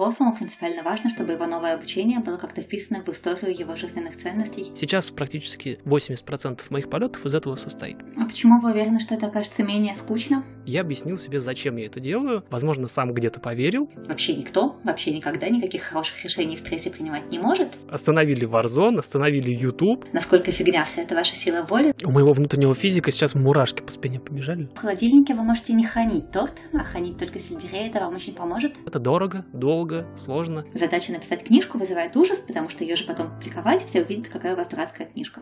взрослому принципиально важно, чтобы его новое обучение было как-то вписано в историю его жизненных ценностей. Сейчас практически 80% моих полетов из этого состоит. А почему вы уверены, что это окажется менее скучно? Я объяснил себе, зачем я это делаю. Возможно, сам где-то поверил. Вообще никто, вообще никогда никаких хороших решений в стрессе принимать не может. Остановили Warzone, остановили YouTube. Насколько фигня вся эта ваша сила воли? У моего внутреннего физика сейчас мурашки по спине побежали. В холодильнике вы можете не хранить торт, а хранить только сельдерей, это вам очень поможет. Это дорого, долго, сложно. Задача написать книжку вызывает ужас, потому что ее же потом публиковать, все увидят, какая у вас дурацкая книжка.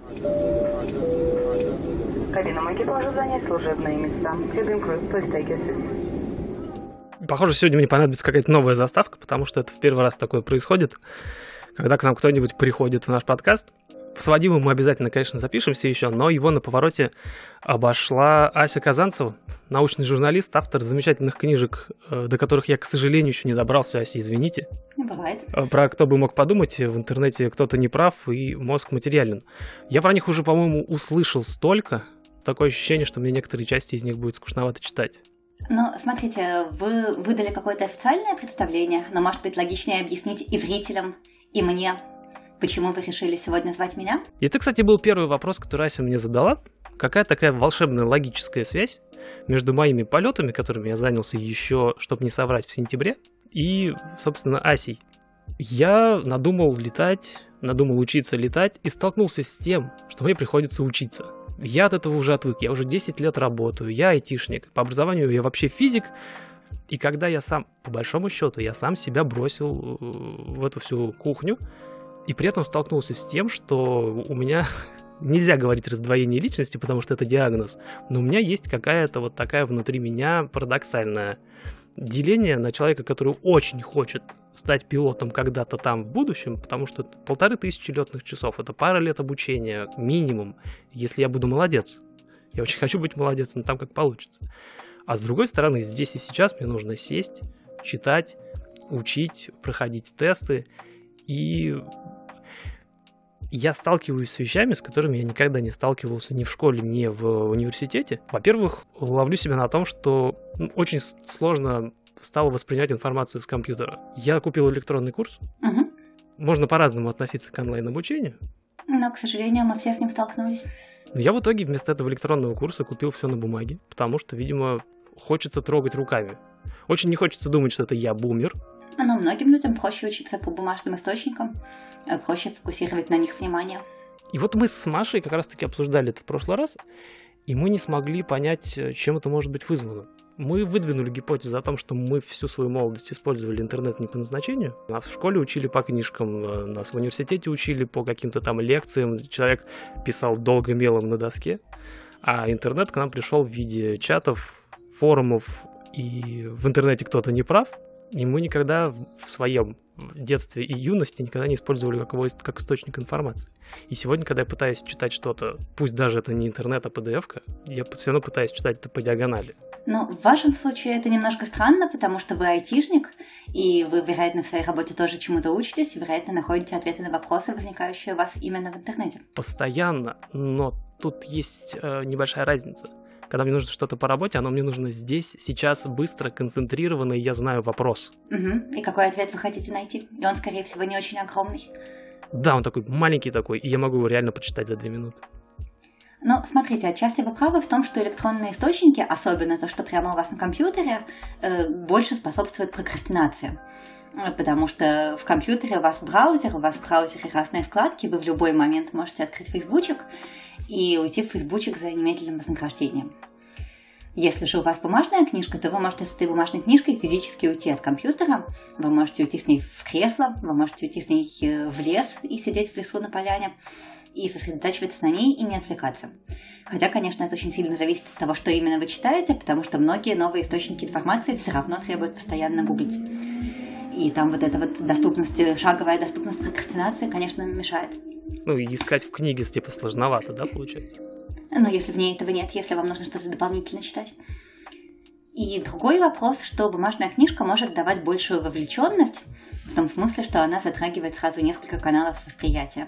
Кабинам экипажа занять служебные места. Cabin crew, please take your seats. Похоже, сегодня мне понадобится какая-то новая заставка, потому что это в первый раз такое происходит, когда к нам кто-нибудь приходит в наш подкаст. С Вадимом мы обязательно, конечно, запишемся еще, но его на повороте обошла Ася Казанцева, научный журналист, автор замечательных книжек, э, до которых я, к сожалению, еще не добрался. Ася, извините. Ну, бывает. Э, Про кто бы мог подумать, в интернете кто-то не прав и мозг материален. Я про них уже, по-моему, услышал столько, такое ощущение, что мне некоторые части из них будет скучновато читать. Ну, смотрите, вы выдали какое-то официальное представление, но, может быть, логичнее объяснить и зрителям, и мне, почему вы решили сегодня звать меня? И это, кстати, был первый вопрос, который Ася мне задала. Какая такая волшебная логическая связь между моими полетами, которыми я занялся еще, чтобы не соврать, в сентябре, и, собственно, Асей. Я надумал летать, надумал учиться летать и столкнулся с тем, что мне приходится учиться. Я от этого уже отвык, я уже 10 лет работаю, я айтишник, по образованию я вообще физик, и когда я сам, по большому счету, я сам себя бросил э, в эту всю кухню, и при этом столкнулся с тем, что у меня нельзя говорить раздвоение личности, потому что это диагноз, но у меня есть какая-то вот такая внутри меня парадоксальная деление на человека, который очень хочет стать пилотом когда-то там в будущем, потому что полторы тысячи летных часов, это пара лет обучения минимум, если я буду молодец. Я очень хочу быть молодец, но там как получится. А с другой стороны, здесь и сейчас мне нужно сесть, читать, учить, проходить тесты. И я сталкиваюсь с вещами, с которыми я никогда не сталкивался ни в школе, ни в университете. Во-первых, ловлю себя на том, что ну, очень сложно стало воспринять информацию с компьютера. Я купил электронный курс. Угу. Можно по-разному относиться к онлайн-обучению. Но, к сожалению, мы все с ним столкнулись. Но я в итоге вместо этого электронного курса купил все на бумаге, потому что, видимо, хочется трогать руками. Очень не хочется думать, что это я бумер. Но многим людям проще учиться по бумажным источникам, э, проще фокусировать на них внимание. И вот мы с Машей как раз-таки обсуждали это в прошлый раз, и мы не смогли понять, э, чем это может быть вызвано. Мы выдвинули гипотезу о том, что мы всю свою молодость использовали интернет не по назначению. Нас в школе учили по книжкам, э, нас в университете учили по каким-то там лекциям. Человек писал долго мелом на доске, а интернет к нам пришел в виде чатов, форумов, и в интернете кто-то не прав, и мы никогда в своем детстве и юности никогда не использовали как, его, как источник информации. И сегодня, когда я пытаюсь читать что-то, пусть даже это не интернет, а PDF-ка, я все равно пытаюсь читать это по диагонали. Но в вашем случае это немножко странно, потому что вы айтишник, и вы, вероятно, в своей работе тоже чему-то учитесь, и, вероятно, находите ответы на вопросы, возникающие у вас именно в интернете. Постоянно, но тут есть э, небольшая разница когда мне нужно что-то по работе, оно мне нужно здесь, сейчас, быстро, концентрированно, и я знаю вопрос. Угу. И какой ответ вы хотите найти? И он, скорее всего, не очень огромный. Да, он такой маленький такой, и я могу его реально прочитать за две минуты. Но смотрите, отчасти вы правы в том, что электронные источники, особенно то, что прямо у вас на компьютере, э, больше способствуют прокрастинации. Потому что в компьютере у вас браузер, у вас в браузере разные вкладки, вы в любой момент можете открыть фейсбучик и уйти в фейсбучик за немедленным вознаграждением. Если же у вас бумажная книжка, то вы можете с этой бумажной книжкой физически уйти от компьютера, вы можете уйти с ней в кресло, вы можете уйти с ней э, в лес и сидеть в лесу на поляне и сосредотачиваться на ней и не отвлекаться. Хотя, конечно, это очень сильно зависит от того, что именно вы читаете, потому что многие новые источники информации все равно требуют постоянно гуглить. И там вот эта вот доступность, шаговая доступность прокрастинации, конечно, мешает. Ну, и искать в книге типа сложновато, да, получается? Ну, если в ней этого нет, если вам нужно что-то дополнительно читать. И другой вопрос, что бумажная книжка может давать большую вовлеченность, в том смысле, что она затрагивает сразу несколько каналов восприятия.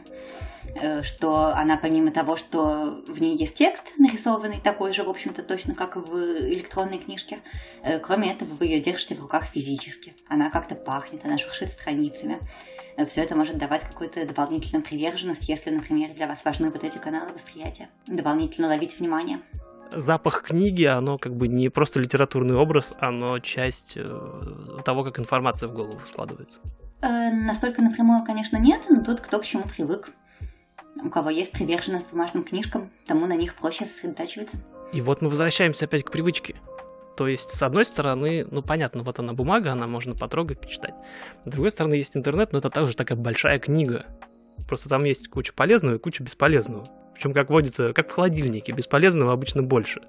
Э, что она помимо того, что в ней есть текст нарисованный, такой же, в общем-то, точно как в электронной книжке, э, кроме этого вы ее держите в руках физически. Она как-то пахнет, она шуршит страницами. Э, Все это может давать какую-то дополнительную приверженность, если, например, для вас важны вот эти каналы восприятия. Дополнительно ловить внимание запах книги, оно как бы не просто литературный образ, оно часть того, как информация в голову складывается. Э, настолько напрямую, конечно, нет, но тут кто к чему привык. У кого есть приверженность бумажным книжкам, тому на них проще сосредотачиваться. И вот мы возвращаемся опять к привычке. То есть, с одной стороны, ну понятно, вот она бумага, она можно потрогать, почитать. С другой стороны, есть интернет, но это также такая большая книга. Просто там есть куча полезного и куча бесполезного. Причем, как водится, как в холодильнике, бесполезного обычно больше.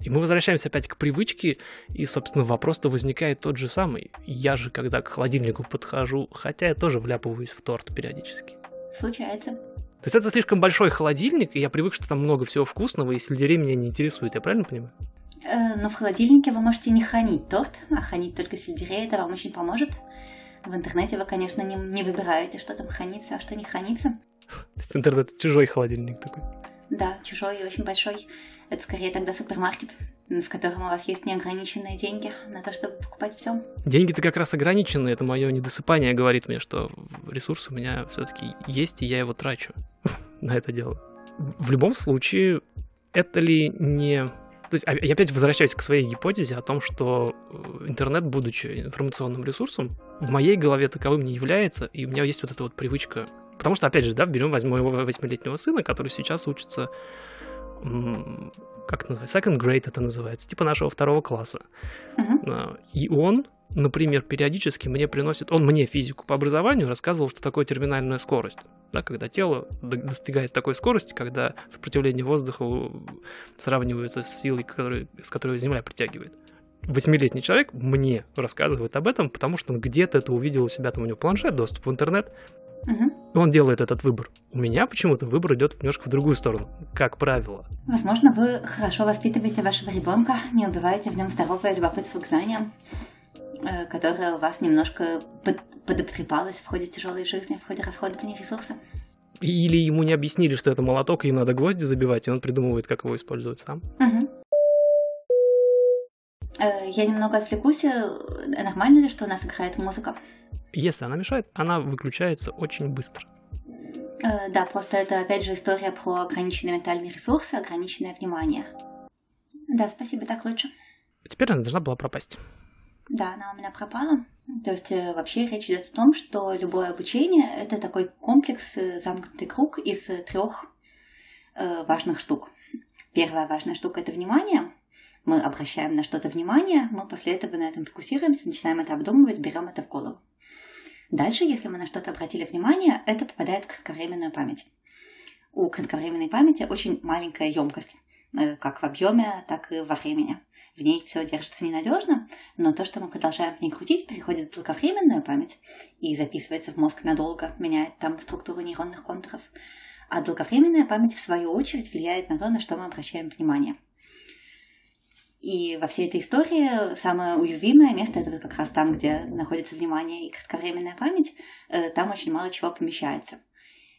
И мы возвращаемся опять к привычке, и, собственно, вопрос-то возникает тот же самый. Я же, когда к холодильнику подхожу, хотя я тоже вляпываюсь в торт периодически. Случается. То есть это слишком большой холодильник, и я привык, что там много всего вкусного, и сельдерей меня не интересует, я правильно понимаю? Э, но в холодильнике вы можете не хранить торт, а хранить только сельдерей, это вам очень поможет. В интернете вы, конечно, не, не выбираете, что там хранится, а что не хранится. То есть интернет чужой холодильник такой. Да, чужой и очень большой. Это скорее тогда супермаркет, в котором у вас есть неограниченные деньги на то, чтобы покупать все. Деньги-то как раз ограничены. Это мое недосыпание говорит мне, что ресурс у меня все-таки есть, и я его трачу на это дело. В любом случае, это ли не... То есть, я опять возвращаюсь к своей гипотезе о том, что э, интернет, будучи информационным ресурсом, в моей голове таковым не является, и у меня есть вот эта вот привычка Потому что, опять же, да, берем моего восьмилетнего сына, который сейчас учится, как это называется, second grade это называется, типа нашего второго класса. Uh-huh. И он, например, периодически мне приносит, он мне физику по образованию рассказывал, что такое терминальная скорость. Да, когда тело достигает такой скорости, когда сопротивление воздуха сравнивается с силой, который, с которой Земля притягивает восьмилетний человек мне рассказывает об этом, потому что он где-то это увидел у себя, там у него планшет, доступ в интернет, Угу. Он делает этот выбор. У меня почему-то выбор идет немножко в другую сторону, как правило. Возможно, вы хорошо воспитываете вашего ребенка, не убиваете в нем здоровое любопытство к знаниям, э, которое у вас немножко под, подобтрепалось в ходе тяжелой жизни, в ходе расходования ресурсов. Или ему не объяснили, что это молоток, и надо гвозди забивать, и он придумывает, как его использовать сам. Угу. Я немного отвлекусь. Э, нормально ли, что у нас играет музыка? Если она мешает, она выключается очень быстро. Э, да, просто это опять же история про ограниченные ментальные ресурсы, ограниченное внимание. Да, спасибо, так лучше. Теперь она должна была пропасть. Да, она у меня пропала. То есть э, вообще речь идет о том, что любое обучение это такой комплекс, э, замкнутый круг из трех э, важных штук. Первая важная штука это внимание. Мы обращаем на что-то внимание, мы после этого на этом фокусируемся, начинаем это обдумывать, берем это в голову. Дальше, если мы на что-то обратили внимание, это попадает в кратковременную память. У кратковременной памяти очень маленькая емкость, э, как в объеме, так и во времени. В ней все держится ненадежно, но то, что мы продолжаем в ней крутить, переходит в долговременную память и записывается в мозг надолго, меняет там структуру нейронных контуров. А долговременная память, в свою очередь, влияет на то, на что мы обращаем внимание – и во всей этой истории самое уязвимое место это как раз там, где находится внимание и кратковременная память, э, там очень мало чего помещается.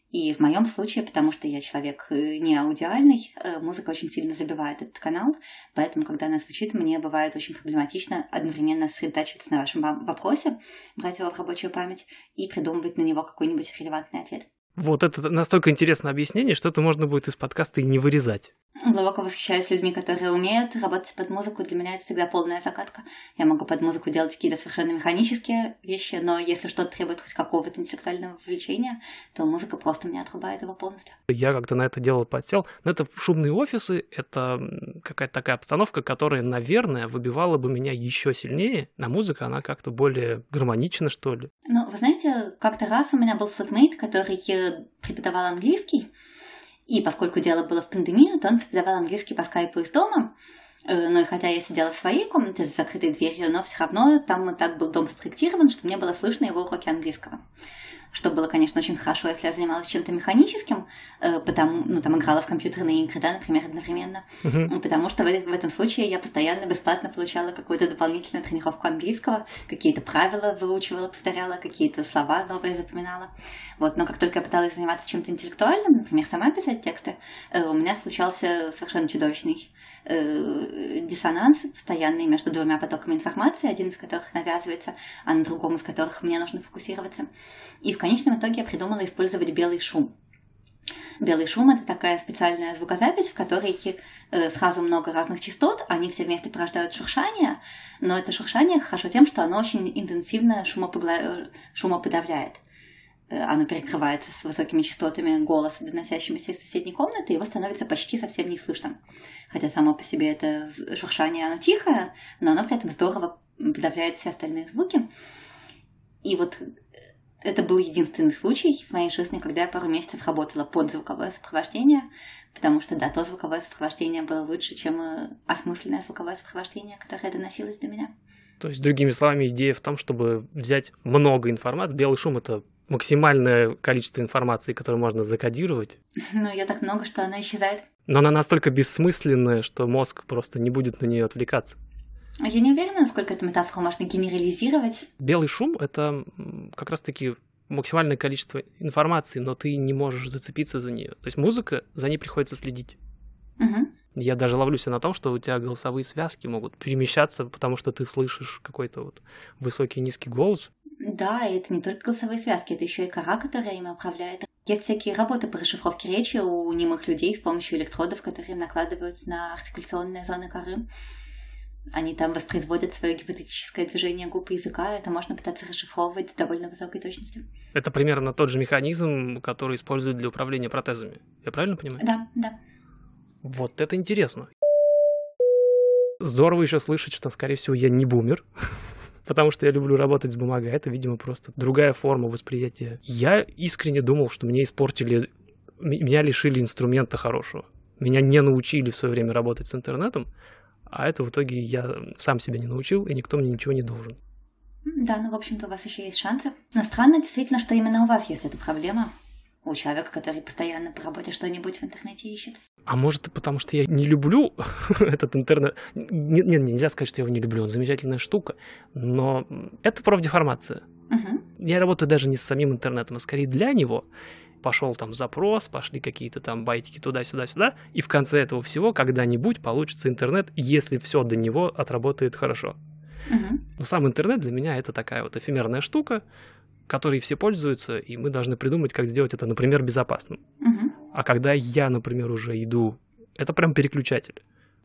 И в моем случае, потому что я человек э, не аудиальный, э, музыка очень сильно забивает этот канал, поэтому, когда она звучит, мне бывает очень проблематично одновременно сосредотачиваться на вашем вопросе, брать его в рабочую память и придумывать на него какой-нибудь релевантный ответ. Вот это настолько интересное объяснение, что это можно будет из подкаста и не вырезать. Глубоко восхищаюсь людьми, которые умеют работать под музыку. Для меня это всегда полная закатка. Я могу под музыку делать какие-то совершенно механические вещи, но если что-то требует хоть какого-то интеллектуального вовлечения, то музыка просто меня отрубает его полностью. Я как-то на это дело подсел. Но это шумные офисы, это какая-то такая обстановка, которая, наверное, выбивала бы меня еще сильнее. На музыка она как-то более гармонична, что ли. Ну, вы знаете, как-то раз у меня был флотмейт, который преподавал английский, и поскольку дело было в пандемию, то он преподавал английский по скайпу из дома. Э, ну и хотя я сидела в своей комнате с закрытой дверью, но все равно там так был дом спроектирован, что мне было слышно его уроки английского. Что было, конечно, очень хорошо, если я занималась чем-то механическим, э, потому, ну, там, играла в компьютерные игры, да, например, одновременно, uh-huh. потому что в, в этом случае я постоянно бесплатно получала какую-то дополнительную тренировку английского, какие-то правила выучивала, повторяла, какие-то слова новые запоминала. Вот, но как только я пыталась заниматься чем-то интеллектуальным, например, сама писать тексты, э, у меня случался совершенно чудовищный э, диссонанс постоянный между двумя потоками информации, один из которых навязывается, а на другом из которых мне нужно фокусироваться. И в конечном итоге я придумала использовать белый шум. Белый шум это такая специальная звукозапись, в которой э, сразу много разных частот, они все вместе порождают шуршание, но это шуршание хорошо тем, что оно очень интенсивно шумопогла... шумоподавляет. Э, оно перекрывается с высокими частотами голоса, доносящимися из соседней комнаты, и его становится почти совсем не слышно. Хотя само по себе это шуршание, оно тихое, но оно при этом здорово подавляет все остальные звуки. И вот это был единственный случай в моей жизни, когда я пару месяцев работала под звуковое сопровождение, потому что, да, то звуковое сопровождение было лучше, чем э, осмысленное звуковое сопровождение, которое доносилось до меня. То есть, другими словами, идея в том, чтобы взять много информации. Белый шум — это максимальное количество информации, которое можно закодировать. Ну, я так много, что она исчезает. Но она настолько бессмысленная, что мозг просто не будет на нее отвлекаться. Я не уверена, насколько эту метафору можно генерализировать. Белый шум — это как раз-таки максимальное количество информации, но ты не можешь зацепиться за нее. То есть музыка, за ней приходится следить. Угу. Я даже ловлюсь на том, что у тебя голосовые связки могут перемещаться, потому что ты слышишь какой-то вот высокий низкий голос. Да, и это не только голосовые связки, это еще и кора, которая им управляет. Есть всякие работы по расшифровке речи у немых людей с помощью электродов, которые накладывают на артикуляционные зоны коры они там воспроизводят свое гипотетическое движение губ и языка, это можно пытаться расшифровывать с довольно высокой точностью. Это примерно тот же механизм, который используют для управления протезами. Я правильно понимаю? Да, да. Вот это интересно. Здорово еще слышать, что, скорее всего, я не бумер, потому что я люблю работать с бумагой. Это, видимо, просто другая форма восприятия. Я искренне думал, что мне испортили, меня лишили инструмента хорошего. Меня не научили в свое время работать с интернетом, а это в итоге я сам себя не научил, и никто мне ничего не должен. Да, ну, в общем-то, у вас еще есть шансы. Но странно действительно, что именно у вас есть эта проблема. У человека, который постоянно по работе что-нибудь в интернете ищет. А может, потому что я не люблю этот интернет. Нет, нет, нельзя сказать, что я его не люблю. Он замечательная штука. Но это профдеформация. Угу. Я работаю даже не с самим интернетом, а скорее для него пошел там запрос, пошли какие-то там байтики туда-сюда-сюда, и в конце этого всего когда-нибудь получится интернет, если все до него отработает хорошо. Угу. Но сам интернет для меня это такая вот эфемерная штука, которой все пользуются, и мы должны придумать, как сделать это, например, безопасным. Угу. А когда я, например, уже иду, это прям переключатель.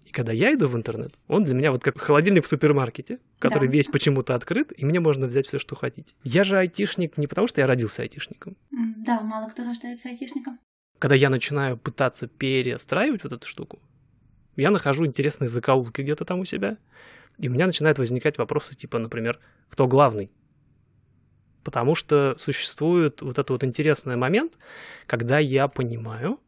И когда я иду в интернет, он для меня вот как холодильник в супермаркете, который да. весь почему-то открыт, и мне можно взять все, что хотите. Я же айтишник не потому, что я родился айтишником. Да, мало кто рождается айтишником. Когда я начинаю пытаться перестраивать вот эту штуку, я нахожу интересные закоулки где-то там у себя, и у меня начинают возникать вопросы типа, например, кто главный? Потому что существует вот этот вот интересный момент, когда я понимаю,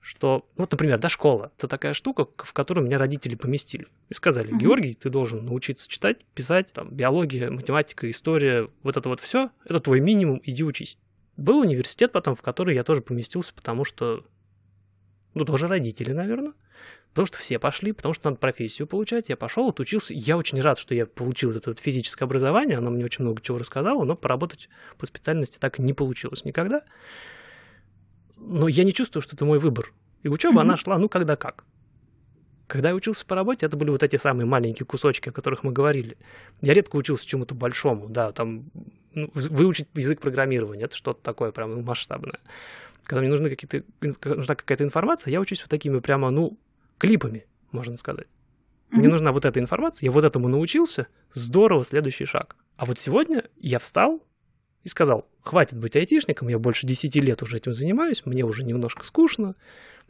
что, вот, например, да, школа, это такая штука, в которую меня родители поместили. И сказали, Георгий, ты должен научиться читать, писать, там, биология, математика, история, вот это вот все, это твой минимум, иди учись. Был университет потом, в который я тоже поместился, потому что, ну, тоже родители, наверное. Потому что все пошли, потому что надо профессию получать. Я пошел, отучился. Я очень рад, что я получил это вот физическое образование. Оно мне очень много чего рассказало, но поработать по специальности так и не получилось никогда но я не чувствую, что это мой выбор. И учеба, mm-hmm. она шла, ну, когда как. Когда я учился по работе, это были вот эти самые маленькие кусочки, о которых мы говорили. Я редко учился чему-то большому, да, там, ну, выучить язык программирования, это что-то такое прям масштабное. Когда мне нужны какие-то, нужна какая-то информация, я учусь вот такими прямо, ну, клипами, можно сказать. Mm-hmm. Мне нужна вот эта информация, я вот этому научился, здорово, следующий шаг. А вот сегодня я встал, и сказал, хватит быть айтишником, я больше 10 лет уже этим занимаюсь, мне уже немножко скучно,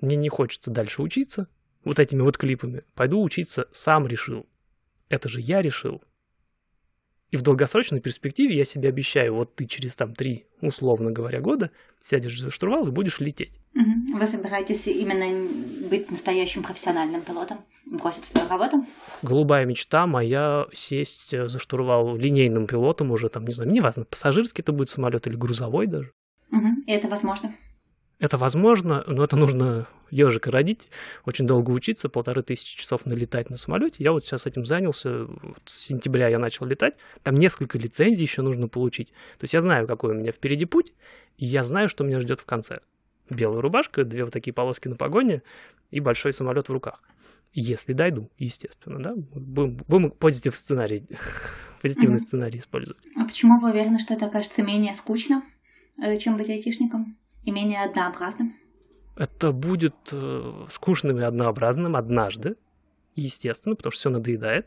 мне не хочется дальше учиться вот этими вот клипами, пойду учиться, сам решил. Это же я решил. И в долгосрочной перспективе я себе обещаю, вот ты через там три, условно говоря, года сядешь за штурвал и будешь лететь. Вы собираетесь именно быть настоящим профессиональным пилотом? Бросить свою работу? Голубая мечта моя сесть за штурвал линейным пилотом уже там, не знаю, неважно, пассажирский это будет самолет или грузовой даже. Угу. И это возможно? Это возможно, но это нужно ежика родить, очень долго учиться, полторы тысячи часов налетать на самолете. Я вот сейчас этим занялся, вот с сентября я начал летать, там несколько лицензий еще нужно получить. То есть я знаю, какой у меня впереди путь, и я знаю, что меня ждет в конце. Белая рубашка, две вот такие полоски на погоне и большой самолет в руках. Если дойду, естественно, да, будем, будем позитив сценарий, позитивный mm-hmm. сценарий использовать. А почему вы уверены, что это окажется менее скучно, э, чем быть айтишником? И менее однообразным? Это будет э, скучным и однообразным однажды, естественно, потому что все надоедает.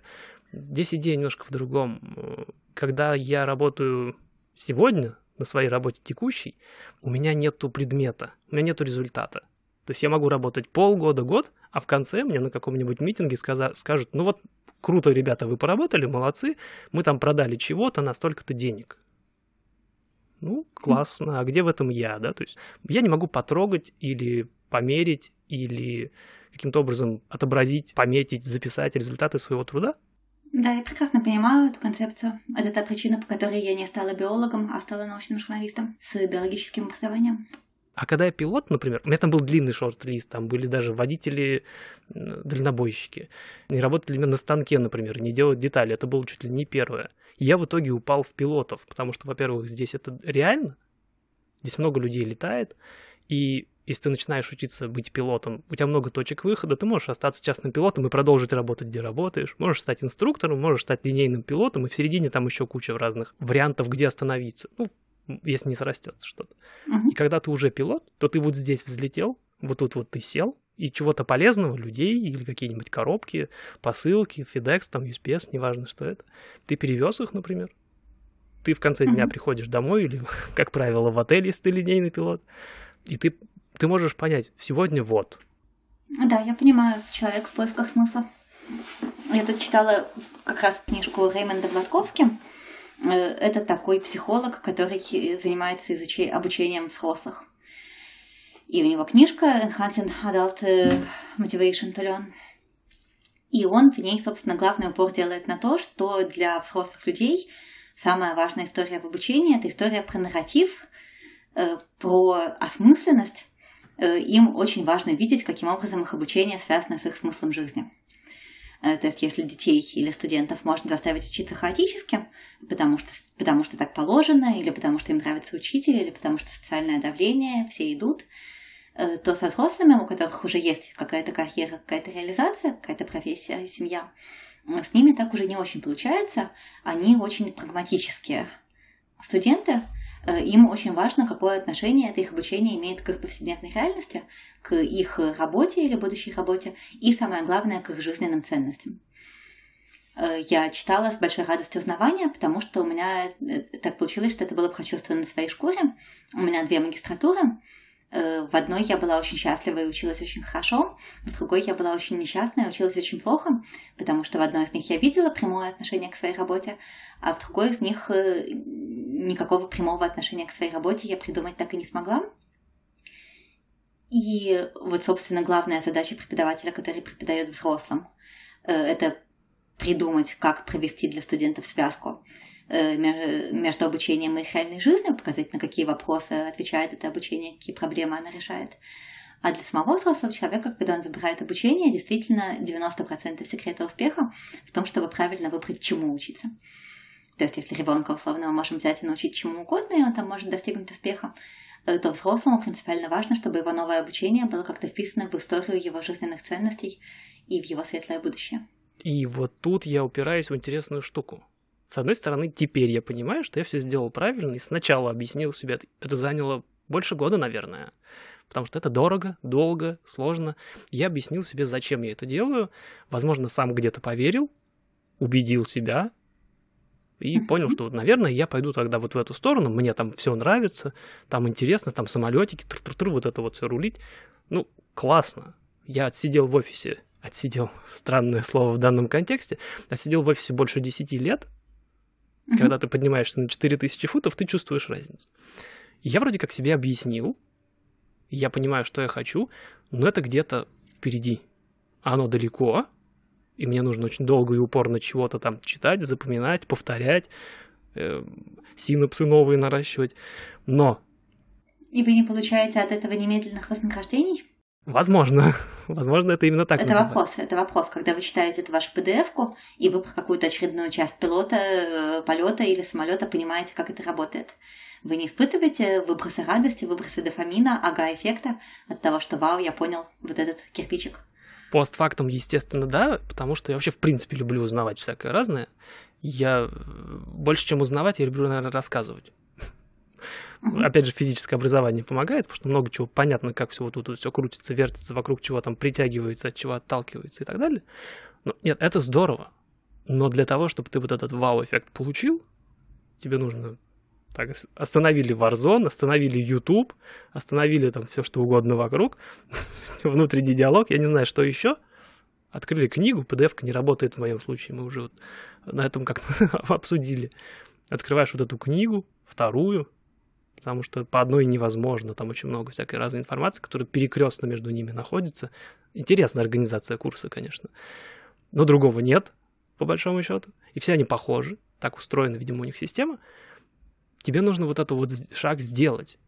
Здесь идея немножко в другом. Когда я работаю сегодня на своей работе текущей, у меня нету предмета, у меня нету результата. То есть я могу работать полгода, год, а в конце мне на каком-нибудь митинге сказа- скажут, ну вот круто, ребята, вы поработали, молодцы, мы там продали чего-то на столько-то денег. Ну, классно. А где в этом я, да? То есть я не могу потрогать или померить или каким-то образом отобразить, пометить, записать результаты своего труда. Да, я прекрасно понимаю эту концепцию. Это та причина, по которой я не стала биологом, а стала научным журналистом с биологическим образованием. А когда я пилот, например, у меня там был длинный шорт-лист, там были даже водители, дальнобойщики. Не работали на станке, например, не делать детали. Это было чуть ли не первое. И я в итоге упал в пилотов, потому что, во-первых, здесь это реально, здесь много людей летает, и если ты начинаешь учиться быть пилотом, у тебя много точек выхода, ты можешь остаться частным пилотом и продолжить работать, где работаешь. Можешь стать инструктором, можешь стать линейным пилотом, и в середине там еще куча разных вариантов, где остановиться. Ну, если не срастется что-то. Uh-huh. И когда ты уже пилот, то ты вот здесь взлетел, вот тут вот ты сел, и чего-то полезного, людей или какие-нибудь коробки, посылки, FedEx, там, USPS, неважно, что это. Ты перевез их, например. Ты в конце mm-hmm. дня приходишь домой или, как правило, в отель, если ты линейный пилот, и ты, ты можешь понять, сегодня вот. Да, я понимаю, человек в поисках смысла. Я тут читала как раз книжку Реймонда Гладковски. Э, это такой психолог, который занимается изучением, обучением взрослых. И у него книжка Enhancing Adult Motivation to Learn. И он в ней, собственно, главный упор делает на то, что для взрослых людей самая важная история в обучении – это история про нарратив, э, про осмысленность. Э, им очень важно видеть, каким образом их обучение связано с их смыслом жизни. Э, то есть, если детей или студентов можно заставить учиться хаотически, потому что, потому что так положено, или потому что им нравится учитель, или потому что социальное давление, все идут – Э, то со взрослыми, у которых уже есть какая-то карьера, какая-то реализация, какая-то профессия, семья, э, с ними так уже не очень получается. Они очень прагматические студенты, э, им очень важно, какое отношение это их обучение имеет к их повседневной реальности, к их работе или будущей работе, и самое главное, к их жизненным ценностям. Я читала с большой радостью узнавания, потому что у меня так получилось, что это было прочувствовано на своей шкуре. У меня две магистратуры, Э, в одной я была очень счастлива и училась очень хорошо, в другой я была очень несчастна и училась очень плохо, потому что в одной из них я видела прямое отношение к своей работе, а в другой из них э, никакого прямого отношения к своей работе я придумать так и не смогла. И вот, собственно, главная задача преподавателя, который преподает взрослым, э, это придумать, как провести для студентов связку Э, между обучением и реальной жизнью, показать, на какие вопросы отвечает это обучение, какие проблемы оно решает. А для самого взрослого человека, когда он выбирает обучение, действительно 90% секрета успеха в том, чтобы правильно выбрать, чему учиться. То есть, если ребенка условно мы можем взять и научить чему угодно, и он там может достигнуть успеха, э, то взрослому принципиально важно, чтобы его новое обучение было как-то вписано в историю его жизненных ценностей и в его светлое будущее. И вот тут я упираюсь в интересную штуку. С одной стороны, теперь я понимаю, что я все сделал правильно, и сначала объяснил себе, это заняло больше года, наверное, потому что это дорого, долго, сложно. Я объяснил себе, зачем я это делаю, возможно, сам где-то поверил, убедил себя, и понял, что, наверное, я пойду тогда вот в эту сторону, мне там все нравится, там интересно, там самолетики, тр -тр -тр, вот это вот все рулить. Ну, классно. Я отсидел в офисе, отсидел, странное слово в данном контексте, отсидел в офисе больше 10 лет, Mm-hmm. Когда ты поднимаешься на 4000 футов, ты чувствуешь разницу. Я вроде как себе объяснил, я понимаю, что я хочу, но это где-то впереди. Оно далеко, и мне нужно очень долго и упорно чего-то там читать, запоминать, повторять, э, синапсы новые наращивать. Но... И вы не получаете от этого немедленных вознаграждений? Возможно. Возможно, это именно так Это называется. вопрос. Это вопрос, когда вы читаете эту вашу PDF-ку, и вы про какую-то очередную часть пилота, э, полета или самолета понимаете, как это работает. Вы не испытываете выбросы радости, выбросы дофамина, ага-эффекта от того, что вау, я понял вот этот кирпичик. Постфактум, естественно, да, потому что я вообще в принципе люблю узнавать всякое разное. Я э, больше, чем узнавать, я люблю, наверное, рассказывать. Опять же, физическое образование помогает, потому что много чего понятно, как все вот тут все крутится, вертится, вокруг чего там притягивается, от чего отталкивается и так далее. Но, нет, это здорово. Но для того, чтобы ты вот этот вау-эффект получил, тебе нужно так, остановили Warzone, остановили YouTube, остановили там все что угодно вокруг, внутренний диалог, я не знаю, что еще. Открыли книгу, PDF не работает в моем случае, мы уже вот на этом как-то обсудили. Открываешь вот эту книгу, вторую, потому что по одной невозможно, там очень много всякой разной информации, которая перекрестно между ними находится. Интересная организация курса, конечно. Но другого нет, по большому счету. И все они похожи. Так устроена, видимо, у них система тебе нужно вот этот вот шаг сделать.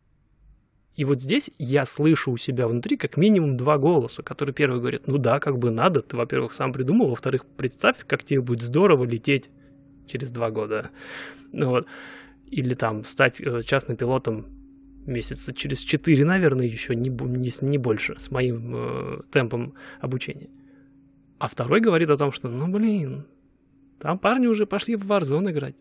И вот здесь я слышу у себя внутри как минимум два голоса, которые первый говорит, ну да, как бы надо, ты, во-первых, сам придумал, во-вторых, представь, как тебе будет здорово лететь через два года. Ну, вот. Или там стать э, частным пилотом месяца через четыре, наверное, еще не, не, не больше, с моим э, темпом обучения. А второй говорит о том, что, ну блин, там парни уже пошли в Warzone играть.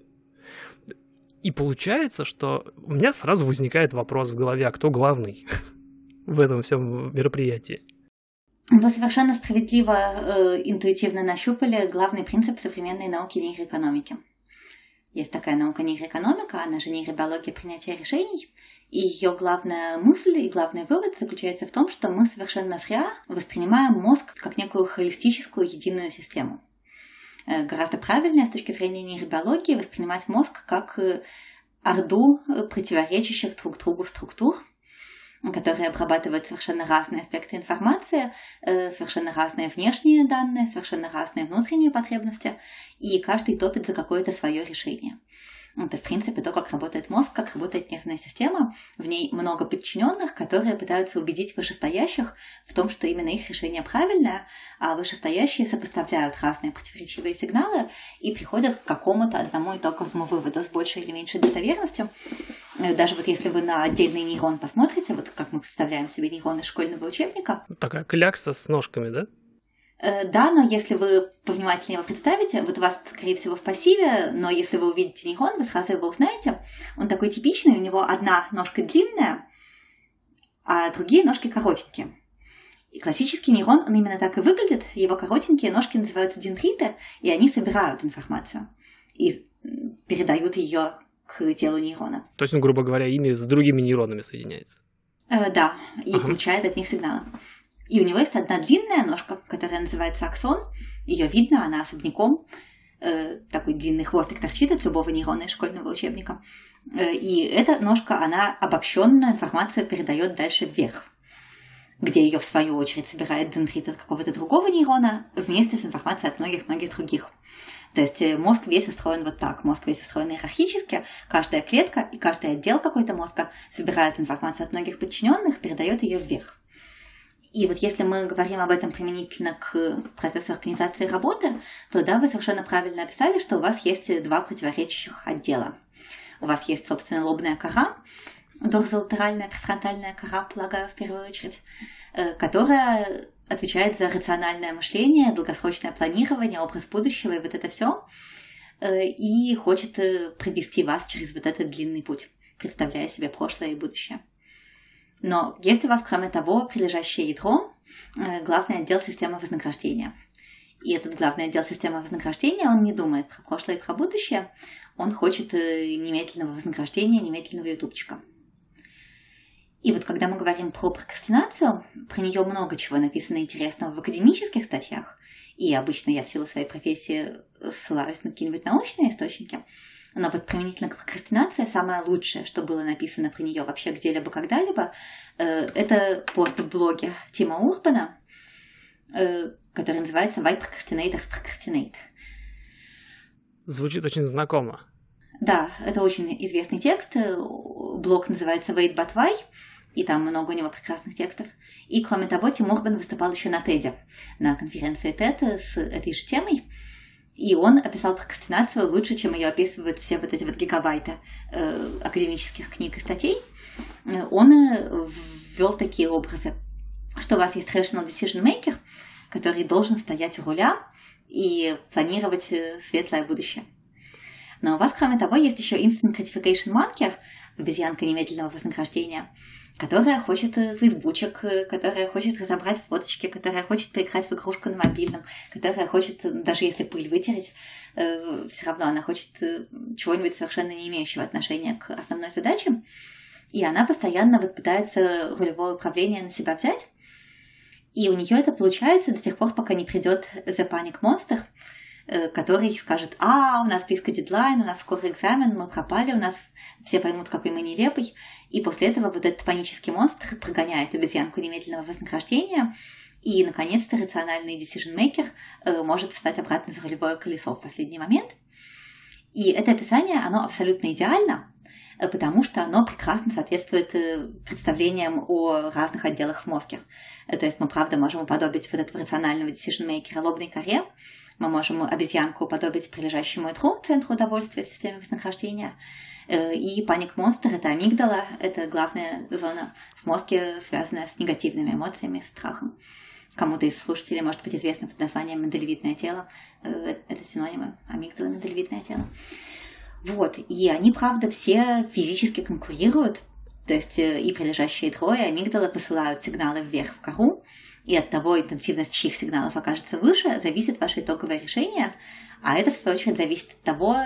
И получается, что у меня сразу возникает вопрос в голове, а кто главный в этом всем мероприятии? Вы совершенно справедливо э, интуитивно нащупали главный принцип современной науки нейроэкономики. Есть такая наука нейроэкономика, она же нейробиология принятия решений, и ее главная мысль и главный вывод заключается в том, что мы совершенно зря воспринимаем мозг как некую холистическую единую систему. Э, гораздо правильнее с точки зрения нейробиологии воспринимать мозг как э, орду противоречащих друг другу структур, которые обрабатывают совершенно разные аспекты информации, совершенно разные внешние данные, совершенно разные внутренние потребности, и каждый топит за какое-то свое решение. Это, в принципе, то, как работает мозг, как работает нервная система. В ней много подчиненных, которые пытаются убедить вышестоящих в том, что именно их решение правильное, а вышестоящие сопоставляют разные противоречивые сигналы и приходят к какому-то одному итоговому выводу с большей или меньшей достоверностью. Даже вот если вы на отдельный нейрон посмотрите, вот как мы представляем себе нейроны школьного учебника. Такая клякса с ножками, да? Э, да, но если вы повнимательнее его представите, вот у вас, скорее всего, в пассиве, но если вы увидите нейрон, вы сразу его узнаете. Он такой типичный, у него одна ножка длинная, а другие ножки коротенькие. И классический нейрон, он именно так и выглядит. Его коротенькие ножки называются дендриты, и они собирают информацию и передают ее к телу нейрона. То есть он, грубо говоря, ими с другими нейронами соединяется? Э, да, и ага. получает от них сигналы. И у него есть одна длинная ножка, которая называется аксон. Ее видно, она особняком. Э, такой длинный хвостик торчит от любого нейрона из школьного учебника. Э, и эта ножка, она обобщенную информацию передает дальше вверх где ее в свою очередь собирает дендрит от какого-то другого нейрона вместе с информацией от многих-многих других. То есть э, мозг весь устроен вот так. Мозг весь устроен иерархически. Каждая клетка и каждый отдел какой-то мозга собирает информацию от многих подчиненных, передает ее вверх. И вот если мы говорим об этом применительно к процессу организации работы, то да, вы совершенно правильно описали, что у вас есть два противоречащих отдела. У вас есть, собственно, лобная кора, дорзолатеральная префронтальная кора, полагаю, в первую очередь, э, которая отвечает за рациональное мышление, долгосрочное планирование, образ будущего и вот это все, э, и хочет э, провести вас через вот этот длинный путь, представляя себе прошлое и будущее. Но есть у вас, кроме того, прилежащее ядро, э, главный отдел системы вознаграждения. И этот главный отдел системы вознаграждения, он не думает про прошлое и про будущее, он хочет э, немедленного вознаграждения, немедленного ютубчика. И вот когда мы говорим про прокрастинацию, про нее много чего написано интересного в академических статьях, и обычно я в силу своей профессии ссылаюсь на какие-нибудь научные источники, Но вот применительно к прокрастинации самое лучшее, что было написано про нее вообще где-либо когда-либо, э, это пост в блоге Тима Урбана, э, который называется Why Procrastinators Procrastinate. Звучит очень знакомо. Да, это очень известный текст. Блог называется Wait But Why, и там много у него прекрасных текстов. И, кроме того, Тим Урбан выступал еще на TED, на конференции TED с этой же темой. И он описал прокрастинацию лучше, чем ее описывают все вот эти вот гигабайты э, академических книг и статей. Он э, ввел такие образы, что у вас есть rational decision maker, который должен стоять у руля и планировать э, светлое будущее. Но у вас, кроме того, есть еще instant gratification marker, обезьянка немедленного вознаграждения, которая хочет э, фейсбучек, э, которая хочет разобрать фоточки, которая хочет поиграть в игрушку на мобильном, которая хочет, э, даже если пыль вытереть, все равно она хочет чего-нибудь совершенно не имеющего отношения к основной задаче. И она постоянно вот пытается рулевое управление на себя взять. И у нее это получается до тех пор, пока не придет The Panic Monster, который скажет, а, у нас близко дедлайн, у нас скоро экзамен, мы пропали, у нас все поймут, какой мы нелепый. И после этого вот этот панический монстр прогоняет обезьянку немедленного вознаграждения, и, наконец-то, рациональный decision-maker э, может встать обратно за рулевое колесо в последний момент. И это описание, оно абсолютно идеально, э, потому что оно прекрасно соответствует представлениям о разных отделах в мозге. То есть мы, правда, можем уподобить вот этого рационального decision-maker лобной коре, мы можем обезьянку уподобить прилежащему ядру, центру удовольствия в системе вознаграждения. Э, и паник-монстр — это амигдала, это главная зона в мозге, связанная с негативными эмоциями, страхом. Кому-то из слушателей может быть известно под названием миндалевидное тело. Э, это синонимы амигдала, миндалевидное тело. Вот, и они, правда, все физически конкурируют, то есть э, и прилежащие ядро, и амигдала посылают сигналы вверх в кору, и от того интенсивность чьих сигналов окажется выше, зависит ваше итоговое решение, а это, в свою очередь, зависит от того,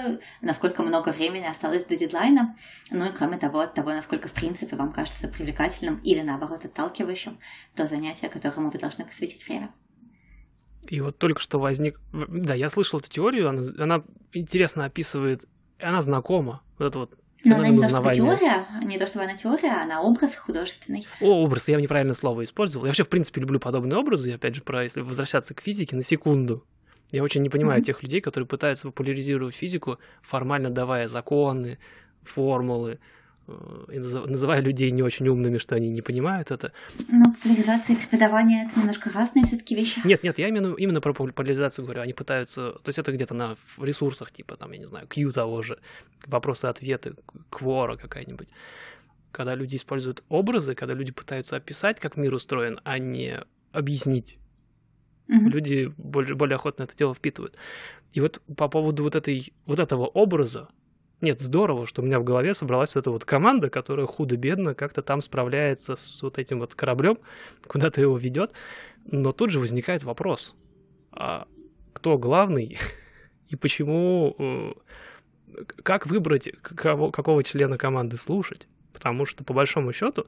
насколько много времени осталось до дедлайна, ну и, кроме того, от того, насколько, в принципе, вам кажется привлекательным или, наоборот, отталкивающим то занятие, которому вы должны посвятить время. И вот только что возник... Да, я слышал эту теорию, она, она интересно описывает, она знакома, вот это вот но она не то, чтобы теория, не то, чтобы она теория, она образ художественный. О, образ, я неправильное слово использовал. Я вообще, в принципе, люблю подобные образы, опять же, про, если возвращаться к физике на секунду. Я очень не понимаю mm-hmm. тех людей, которые пытаются популяризировать физику, формально давая законы, формулы, и называя людей не очень умными, что они не понимают это. Ну, популяризация и преподавание это немножко разные все-таки вещи. Нет, нет, я именно, именно про популяризацию говорю. Они пытаются, то есть это где-то на ресурсах, типа там, я не знаю, Q того же, вопросы-ответы, Квора какая-нибудь. Когда люди используют образы, когда люди пытаются описать, как мир устроен, а не объяснить. Угу. Люди более, более охотно это дело впитывают. И вот по поводу вот, этой, вот этого образа, нет, здорово, что у меня в голове собралась вот эта вот команда, которая худо-бедно как-то там справляется с вот этим вот кораблем, куда-то его ведет. Но тут же возникает вопрос, а кто главный и почему, э, как выбрать, кого, какого члена команды слушать? Потому что, по большому счету,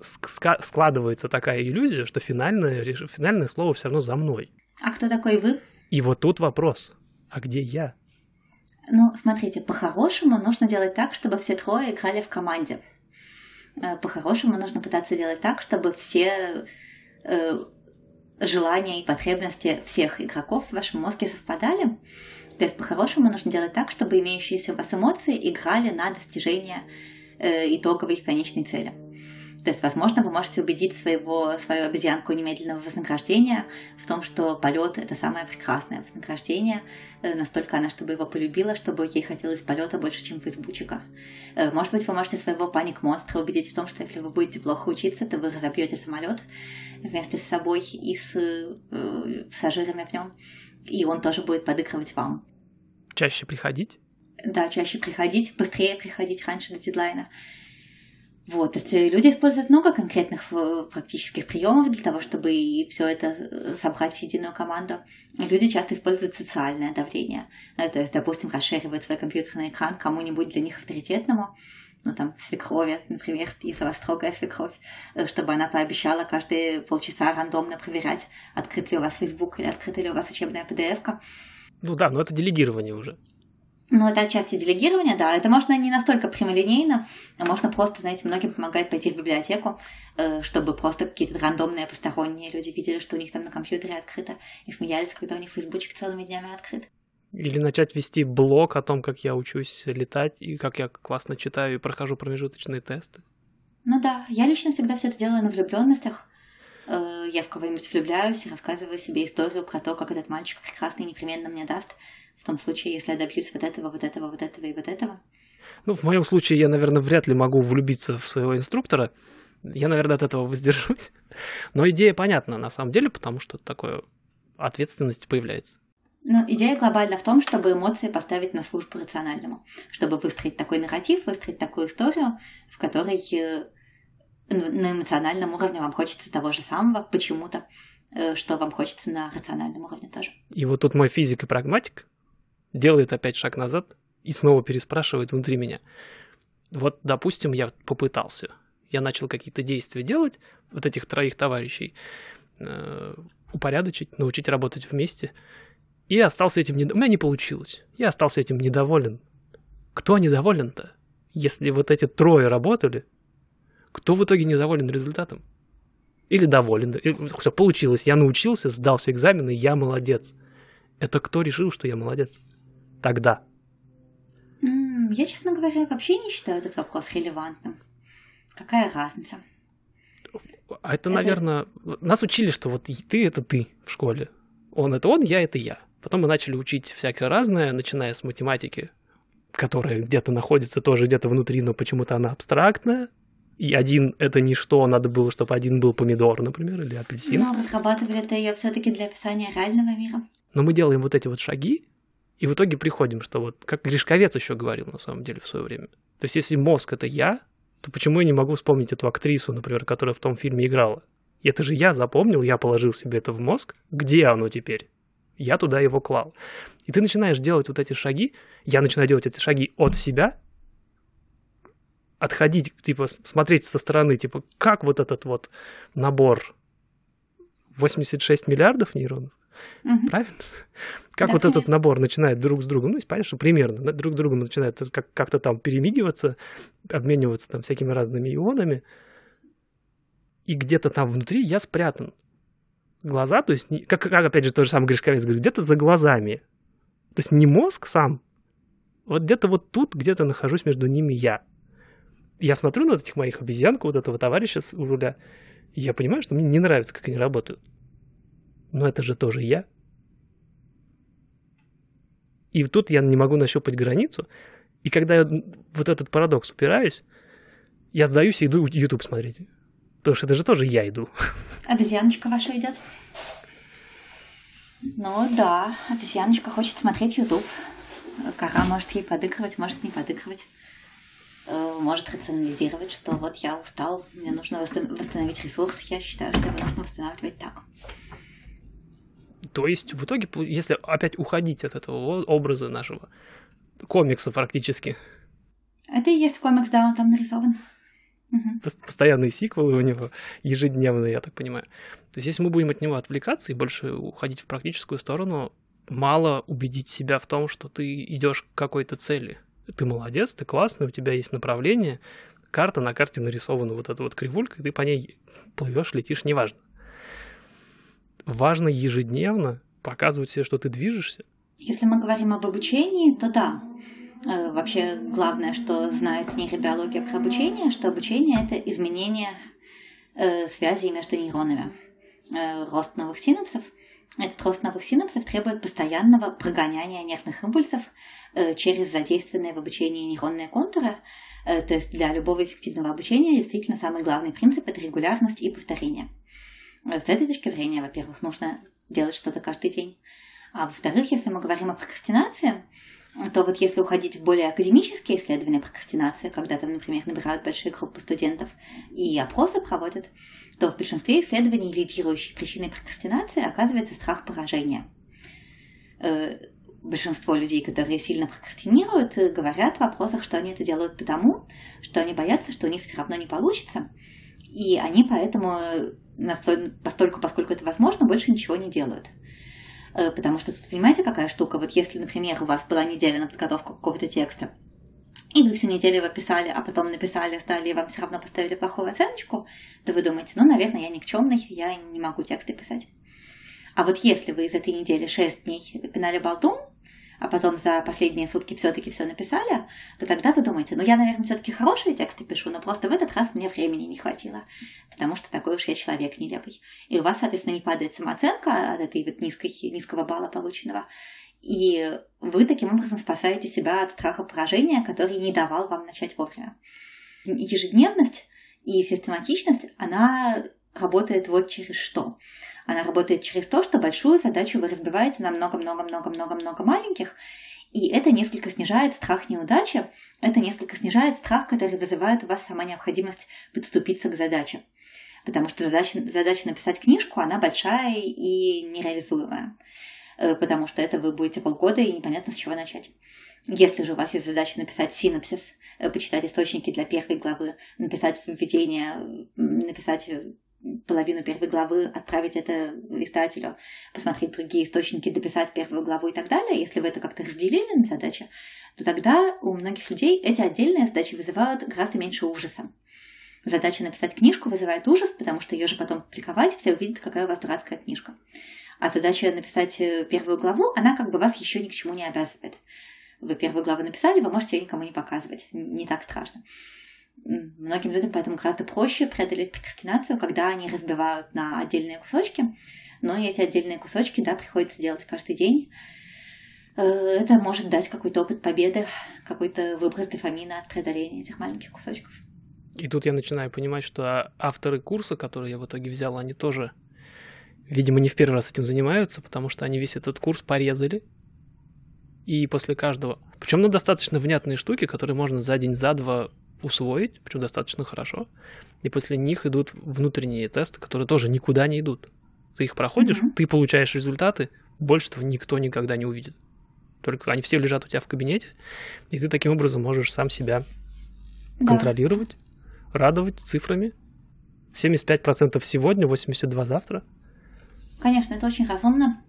складывается такая иллюзия, что финальное, финальное слово все равно за мной. А кто такой вы? И вот тут вопрос, а где я? Ну, смотрите, по-хорошему нужно делать так, чтобы все трое играли в команде. Э, по-хорошему нужно пытаться делать так, чтобы все э, желания и потребности всех игроков в вашем мозге совпадали. То есть по-хорошему нужно делать так, чтобы имеющиеся у вас эмоции играли на достижение э, итоговой конечной цели. То есть, возможно, вы можете убедить своего, свою обезьянку немедленного вознаграждения в том, что полет это самое прекрасное вознаграждение, э, настолько она, чтобы его полюбила, чтобы ей хотелось полета больше, чем фейсбучика. Э, может быть, вы можете своего паник-монстра убедить в том, что если вы будете плохо учиться, то вы разобьете самолет вместе с собой и с э, пассажирами в нем, и он тоже будет подыгрывать вам. Чаще приходить? Да, чаще приходить, быстрее приходить раньше до дедлайна. Вот, то есть э, люди используют много конкретных э, практических приемов для того, чтобы все это э, собрать в единую команду. Люди часто используют социальное давление. То есть, допустим, расширивают свой компьютерный экран кому-нибудь для них авторитетному, ну там, свекрови, например, если у вас строгая свекровь, чтобы она пообещала каждые полчаса рандомно проверять, открыт ли у вас Facebook или открыта ли у вас учебная PDF-ка. Ну да, но это делегирование уже. Ну, это отчасти делегирование, да. Это можно не настолько прямолинейно, а можно просто, знаете, многим помогает пойти в библиотеку, э, чтобы просто какие-то рандомные посторонние люди видели, что у них там на компьютере открыто, и смеялись, когда у них фейсбучик целыми днями открыт. Или начать вести блог о том, как я учусь летать, и как я классно читаю и прохожу промежуточные тесты. Ну да, я лично всегда все это делаю на влюбленностях. Э, я в кого-нибудь влюбляюсь и рассказываю себе историю про то, как этот мальчик прекрасный непременно мне даст в том случае, если я добьюсь вот этого, вот этого, вот этого и вот этого. Ну, в моем случае я, наверное, вряд ли могу влюбиться в своего инструктора. Я, наверное, от этого воздержусь. Но идея понятна на самом деле, потому что такое ответственность появляется. Но идея глобальна в том, чтобы эмоции поставить на службу рациональному, чтобы выстроить такой нарратив, выстроить такую историю, в которой э, на эмоциональном уровне вам хочется того же самого почему-то, э, что вам хочется на рациональном уровне тоже. И вот тут мой физик и прагматик делает опять шаг назад и снова переспрашивает внутри меня. Вот, допустим, я попытался, я начал какие-то действия делать, вот этих троих товарищей, э, упорядочить, научить работать вместе, и остался этим... Нед... У меня не получилось. Я остался этим недоволен. Кто недоволен-то? Если вот эти трое работали, кто в итоге недоволен результатом? Или доволен? Все, получилось. Я научился, сдал все экзамены, я молодец. Это кто решил, что я молодец? Тогда. Я, честно говоря, вообще не считаю этот вопрос релевантным. Какая разница? А это, это, наверное, нас учили, что вот ты это ты в школе. Он это он, я это я. Потом мы начали учить всякое разное, начиная с математики, которая где-то находится тоже где-то внутри, но почему-то она абстрактная. И один это ничто, надо было, чтобы один был помидор, например, или апельсин. Но разрабатывали это ее все-таки для описания реального мира. Но мы делаем вот эти вот шаги, и в итоге приходим, что вот, как Гришковец еще говорил на самом деле в свое время. То есть, если мозг это я, то почему я не могу вспомнить эту актрису, например, которая в том фильме играла? И это же я запомнил, я положил себе это в мозг. Где оно теперь? я туда его клал. И ты начинаешь делать вот эти шаги, я начинаю делать эти шаги от себя, отходить, типа, смотреть со стороны, типа, как вот этот вот набор 86 миллиардов нейронов, угу. правильно? Как да, вот конечно. этот набор начинает друг с другом, ну, понятно, что примерно, друг с другом начинает как- как-то там перемигиваться, обмениваться там всякими разными ионами, и где-то там внутри я спрятан глаза, то есть, как, как опять же, то же самое Гришковец говорит, где-то за глазами. То есть не мозг сам, вот где-то вот тут, где-то нахожусь между ними я. Я смотрю на этих моих обезьянку, вот этого товарища с руля, и я понимаю, что мне не нравится, как они работают. Но это же тоже я. И тут я не могу нащупать границу. И когда я вот этот парадокс упираюсь, я сдаюсь и иду YouTube смотреть. Потому что это же тоже я иду. Обезьяночка ваша идет. Ну да, обезьяночка хочет смотреть YouTube. Кора может ей подыгрывать, может не подыгрывать. Э, может рационализировать, что вот я устал, мне нужно восстановить ресурс. Я считаю, что его нужно восстанавливать так. То есть, в итоге, если опять уходить от этого образа нашего комикса практически. Это и есть комикс, да, он там нарисован. Угу. Постоянные сиквелы у него, ежедневные, я так понимаю. То есть, если мы будем от него отвлекаться и больше уходить в практическую сторону, мало убедить себя в том, что ты идешь к какой-то цели. Ты молодец, ты классный, у тебя есть направление, карта, на карте нарисована вот эта вот кривулька, и ты по ней плывешь, летишь, неважно. Важно ежедневно показывать себе, что ты движешься. Если мы говорим об обучении, то да, Э, вообще главное, что знает нейробиология про обучение, что обучение это изменение э, связей между нейронами. Э, рост новых синапсов. Этот рост новых синапсов требует постоянного прогоняния нервных импульсов э, через задействованные в обучении нейронные контуры. Э, то есть для любого эффективного обучения действительно самый главный принцип это регулярность и повторение. Э, с этой точки зрения, во-первых, нужно делать что-то каждый день. А во-вторых, если мы говорим о прокрастинации, то вот если уходить в более академические исследования прокрастинации, когда там, например, набирают большие группы студентов и опросы проводят, то в большинстве исследований лидирующей причиной прокрастинации оказывается страх поражения. Э, большинство людей, которые сильно прокрастинируют, говорят в опросах, что они это делают потому, что они боятся, что у них все равно не получится, и они поэтому настолько, поскольку это возможно, больше ничего не делают. Э, потому что тут, понимаете, какая штука? Вот если, например, у вас была неделя на подготовку какого-то текста, и вы всю неделю его писали, а потом написали, стали, и вам все равно поставили плохую оценочку, то вы думаете, ну, наверное, я никчемный, я не могу тексты писать. А вот если вы из этой недели 6 дней пинали болтун, а потом за последние сутки все-таки все написали, то тогда вы думаете, ну я, наверное, все-таки хорошие тексты пишу, но просто в этот раз мне времени не хватило, потому что такой уж я человек нелепый. И у вас, соответственно, не падает самооценка от этой вот низкой, низкого балла полученного. И вы таким образом спасаете себя от страха поражения, который не давал вам начать вовремя. Ежедневность и систематичность, она работает вот через что. Она работает через то, что большую задачу вы разбиваете на много-много-много-много-много маленьких, и это несколько снижает страх неудачи, это несколько снижает страх, который вызывает у вас сама необходимость подступиться к задаче. Потому что задача, задача написать книжку, она большая и нереализуемая. Э, потому что это вы будете полгода и непонятно с чего начать. Если же у вас есть задача написать синопсис, э, почитать источники для первой главы, написать введение, написать половину первой главы, отправить это издателю, посмотреть другие источники, дописать первую главу и так далее, если вы это как-то разделили на задачи, то тогда у многих людей эти отдельные задачи вызывают гораздо меньше ужаса. Задача написать книжку вызывает ужас, потому что ее же потом публиковать, все увидят, какая у вас дурацкая книжка. А задача написать э, первую главу, она как бы вас еще ни к чему не обязывает. Вы первую главу написали, вы можете ее никому не показывать. Не так страшно многим людям поэтому гораздо проще преодолеть прокрастинацию, когда они разбивают на отдельные кусочки, но эти отдельные кусочки, да, приходится делать каждый день. Э, это может дать какой-то опыт победы, какой-то выброс дофамина от преодоления этих маленьких кусочков. И тут я начинаю понимать, что авторы курса, которые я в итоге взял, они тоже, видимо, не в первый раз этим занимаются, потому что они весь этот курс порезали. И после каждого... Причем на достаточно внятные штуки, которые можно за день, за два усвоить, причем достаточно хорошо. И после них идут внутренние тесты, которые тоже никуда не идут. Ты их проходишь, mm-hmm. ты получаешь результаты, больше этого никто никогда не увидит. Только они все лежат у тебя в кабинете, и ты таким образом можешь сам себя да. контролировать, радовать цифрами. 75% сегодня, 82% завтра. Конечно, это очень разумно.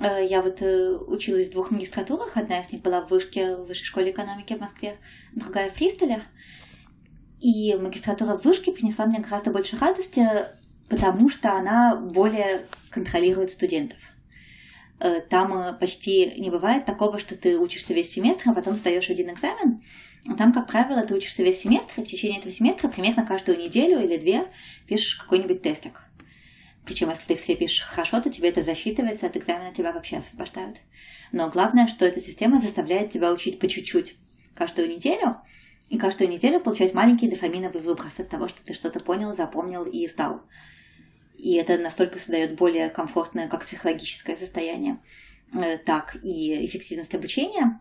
Э, я вот э, училась в двух магистратурах. Одна из них была в вышке, в высшей школе экономики в Москве, другая в Фристеле. И магистратура в вышке принесла мне гораздо больше радости, потому что она более контролирует студентов. Э, там почти не бывает такого, что ты учишься весь семестр, а потом сдаешь один экзамен. Там, как правило, ты учишься весь семестр, и в течение этого семестра примерно каждую неделю или две пишешь какой-нибудь тестик. Причем, если ты все пишешь хорошо, то тебе это засчитывается, от экзамена тебя вообще освобождают. Но главное, что эта система заставляет тебя учить по чуть-чуть каждую неделю, и каждую неделю получать маленький дофаминовый выброс от того, что ты что-то понял, запомнил и сдал. И это настолько создает более комфортное как психологическое состояние, э, так и эффективность обучения,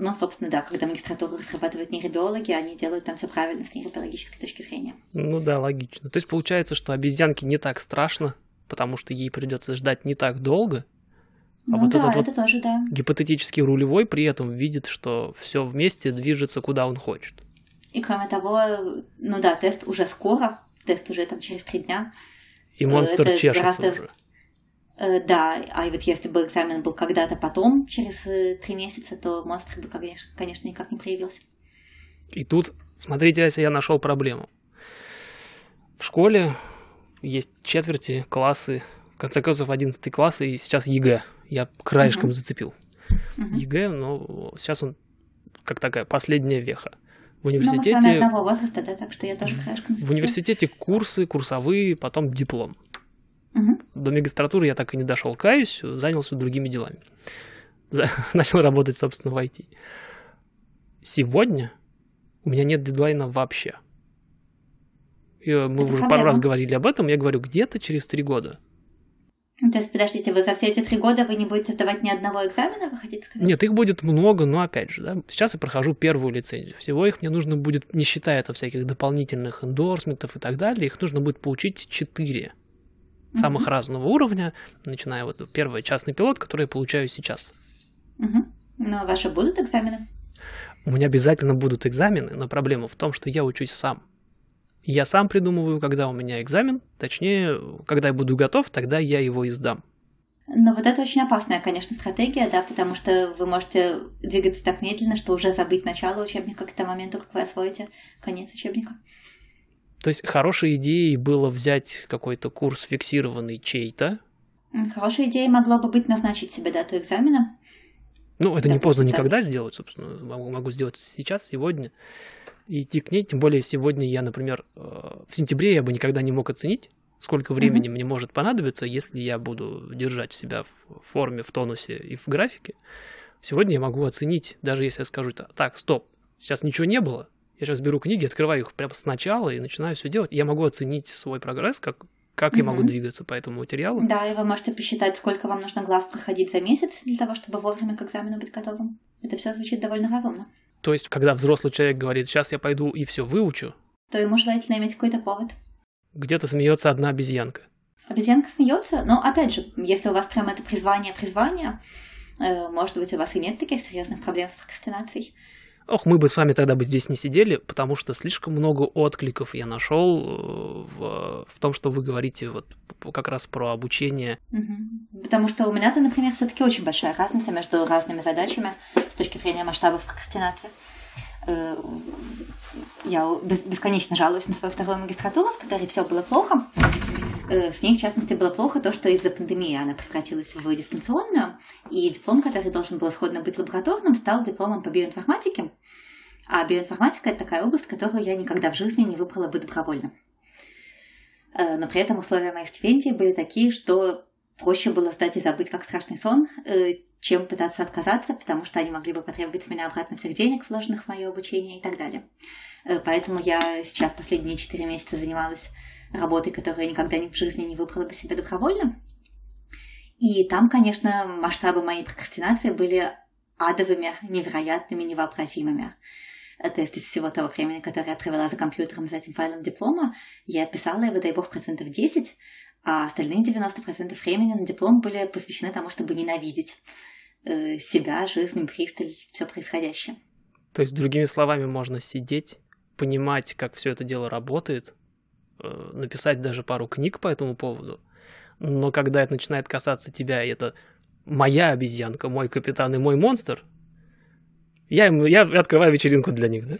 но, собственно, да, когда магистратуру разрабатывают нейробиологи, они делают там все правильно с нейробиологической точки зрения. Ну да, логично. То есть получается, что обезьянке не так страшно, потому что ей придется ждать не так долго. А ну вот да, этот это вот тоже, да. гипотетический рулевой при этом видит, что все вместе движется куда он хочет. И кроме того, ну да, тест уже скоро, тест уже там через три дня. И монстр это чешется гораздо... уже. Э, да, а вот если бы экзамен был когда-то потом, через э, три месяца, то монстр бы, конечно, конечно, никак не проявился. И тут, смотрите, если я нашел проблему. В школе есть четверти, классы, в конце концов, 11 класс, и сейчас ЕГЭ. Я краешком uh-huh. зацепил. Uh-huh. ЕГЭ, но сейчас он как такая последняя веха. В университете... Ну, мы с вами одного возраста, да, так что я тоже краешком зацепил. В университете курсы, курсовые, потом диплом. Угу. До магистратуры я так и не дошел, каюсь, занялся другими делами. Начал работать, собственно, в IT. Сегодня у меня нет дедлайна вообще. И э, мы Это уже пару раз говорили об этом, я говорю, где-то через три года. То есть, подождите, вы за все эти три года вы не будете сдавать ни одного экзамена, вы хотите сказать? Нет, их будет много, но опять же, да, сейчас я прохожу первую лицензию. Всего их мне нужно будет, не считая это всяких дополнительных эндорсментов и так далее, их нужно будет получить четыре самых mm-hmm. разного уровня, начиная вот первый частный пилот, который я получаю сейчас. Mm-hmm. Но ваши будут экзамены? У меня обязательно будут экзамены, но проблема в том, что я учусь сам. Я сам придумываю, когда у меня экзамен, точнее, когда я буду готов, тогда я его издам. Но вот это очень опасная, конечно, стратегия, да, потому что вы можете двигаться так медленно, что уже забыть начало учебника к тому моменту, как вы освоите конец учебника. То есть хорошей идеей было взять какой-то курс фиксированный чей-то. Хорошей идеей могло бы быть назначить себе дату экзамена. Ну, это да, не поздно никогда сделать, собственно. Могу, могу сделать сейчас, сегодня. И идти к ней. Тем более сегодня я, например, э, в сентябре я бы никогда не мог оценить, сколько времени mm-hmm. мне может понадобиться, если я буду держать себя в форме, в тонусе и в графике. Сегодня я могу оценить, даже если я скажу, так, стоп, сейчас ничего не было, я сейчас беру книги, открываю их прямо сначала и начинаю все делать. Я могу оценить свой прогресс, как, как угу. я могу двигаться по этому материалу. Да, и вы можете посчитать, сколько вам нужно глав проходить за месяц для того, чтобы вовремя к экзамену быть готовым. Это все звучит довольно разумно. То есть, когда взрослый человек говорит, сейчас я пойду и все выучу, то ему желательно иметь какой-то повод. Где-то смеется одна обезьянка. Обезьянка смеется, но опять же, если у вас прям это призвание, призвание, э, может быть, у вас и нет таких серьезных проблем с прокрастинацией. Ох, мы бы с вами тогда бы здесь не сидели, потому что слишком много откликов я нашел э, в, в том, что вы говорите вот как раз про обучение. Угу. Потому что у меня-то, например, все-таки очень большая разница между разными задачами с точки зрения масштабов прокрастинации. Э, я бесконечно жалуюсь на свою вторую магистратуру, с которой все было плохо. Э, с ней, в частности, было плохо то, что из-за пандемии она превратилась в дистанционную, и диплом, который должен был исходно быть лабораторным, стал дипломом по биоинформатике. А биоинформатика – это такая область, которую я никогда в жизни не выбрала бы добровольно. Э, но при этом условия моей стипендии были такие, что проще было сдать и забыть, как страшный сон, э, чем пытаться отказаться, потому что они могли бы потребовать с меня обратно всех денег, вложенных в мое обучение и так далее. Поэтому я сейчас последние четыре месяца занималась работой, которую я никогда в жизни не выбрала бы себе добровольно. И там, конечно, масштабы моей прокрастинации были адовыми, невероятными, невообразимыми. То есть из всего того времени, которое я провела за компьютером за этим файлом диплома, я писала его, дай бог, процентов 10, а остальные 90% времени на диплом были посвящены тому, чтобы ненавидеть э, себя, жизнь, присталь, все происходящее. То есть, другими словами, можно сидеть, понимать, как все это дело работает, написать даже пару книг по этому поводу, но когда это начинает касаться тебя, и это моя обезьянка, мой капитан и мой монстр, я, я открываю вечеринку для них, да?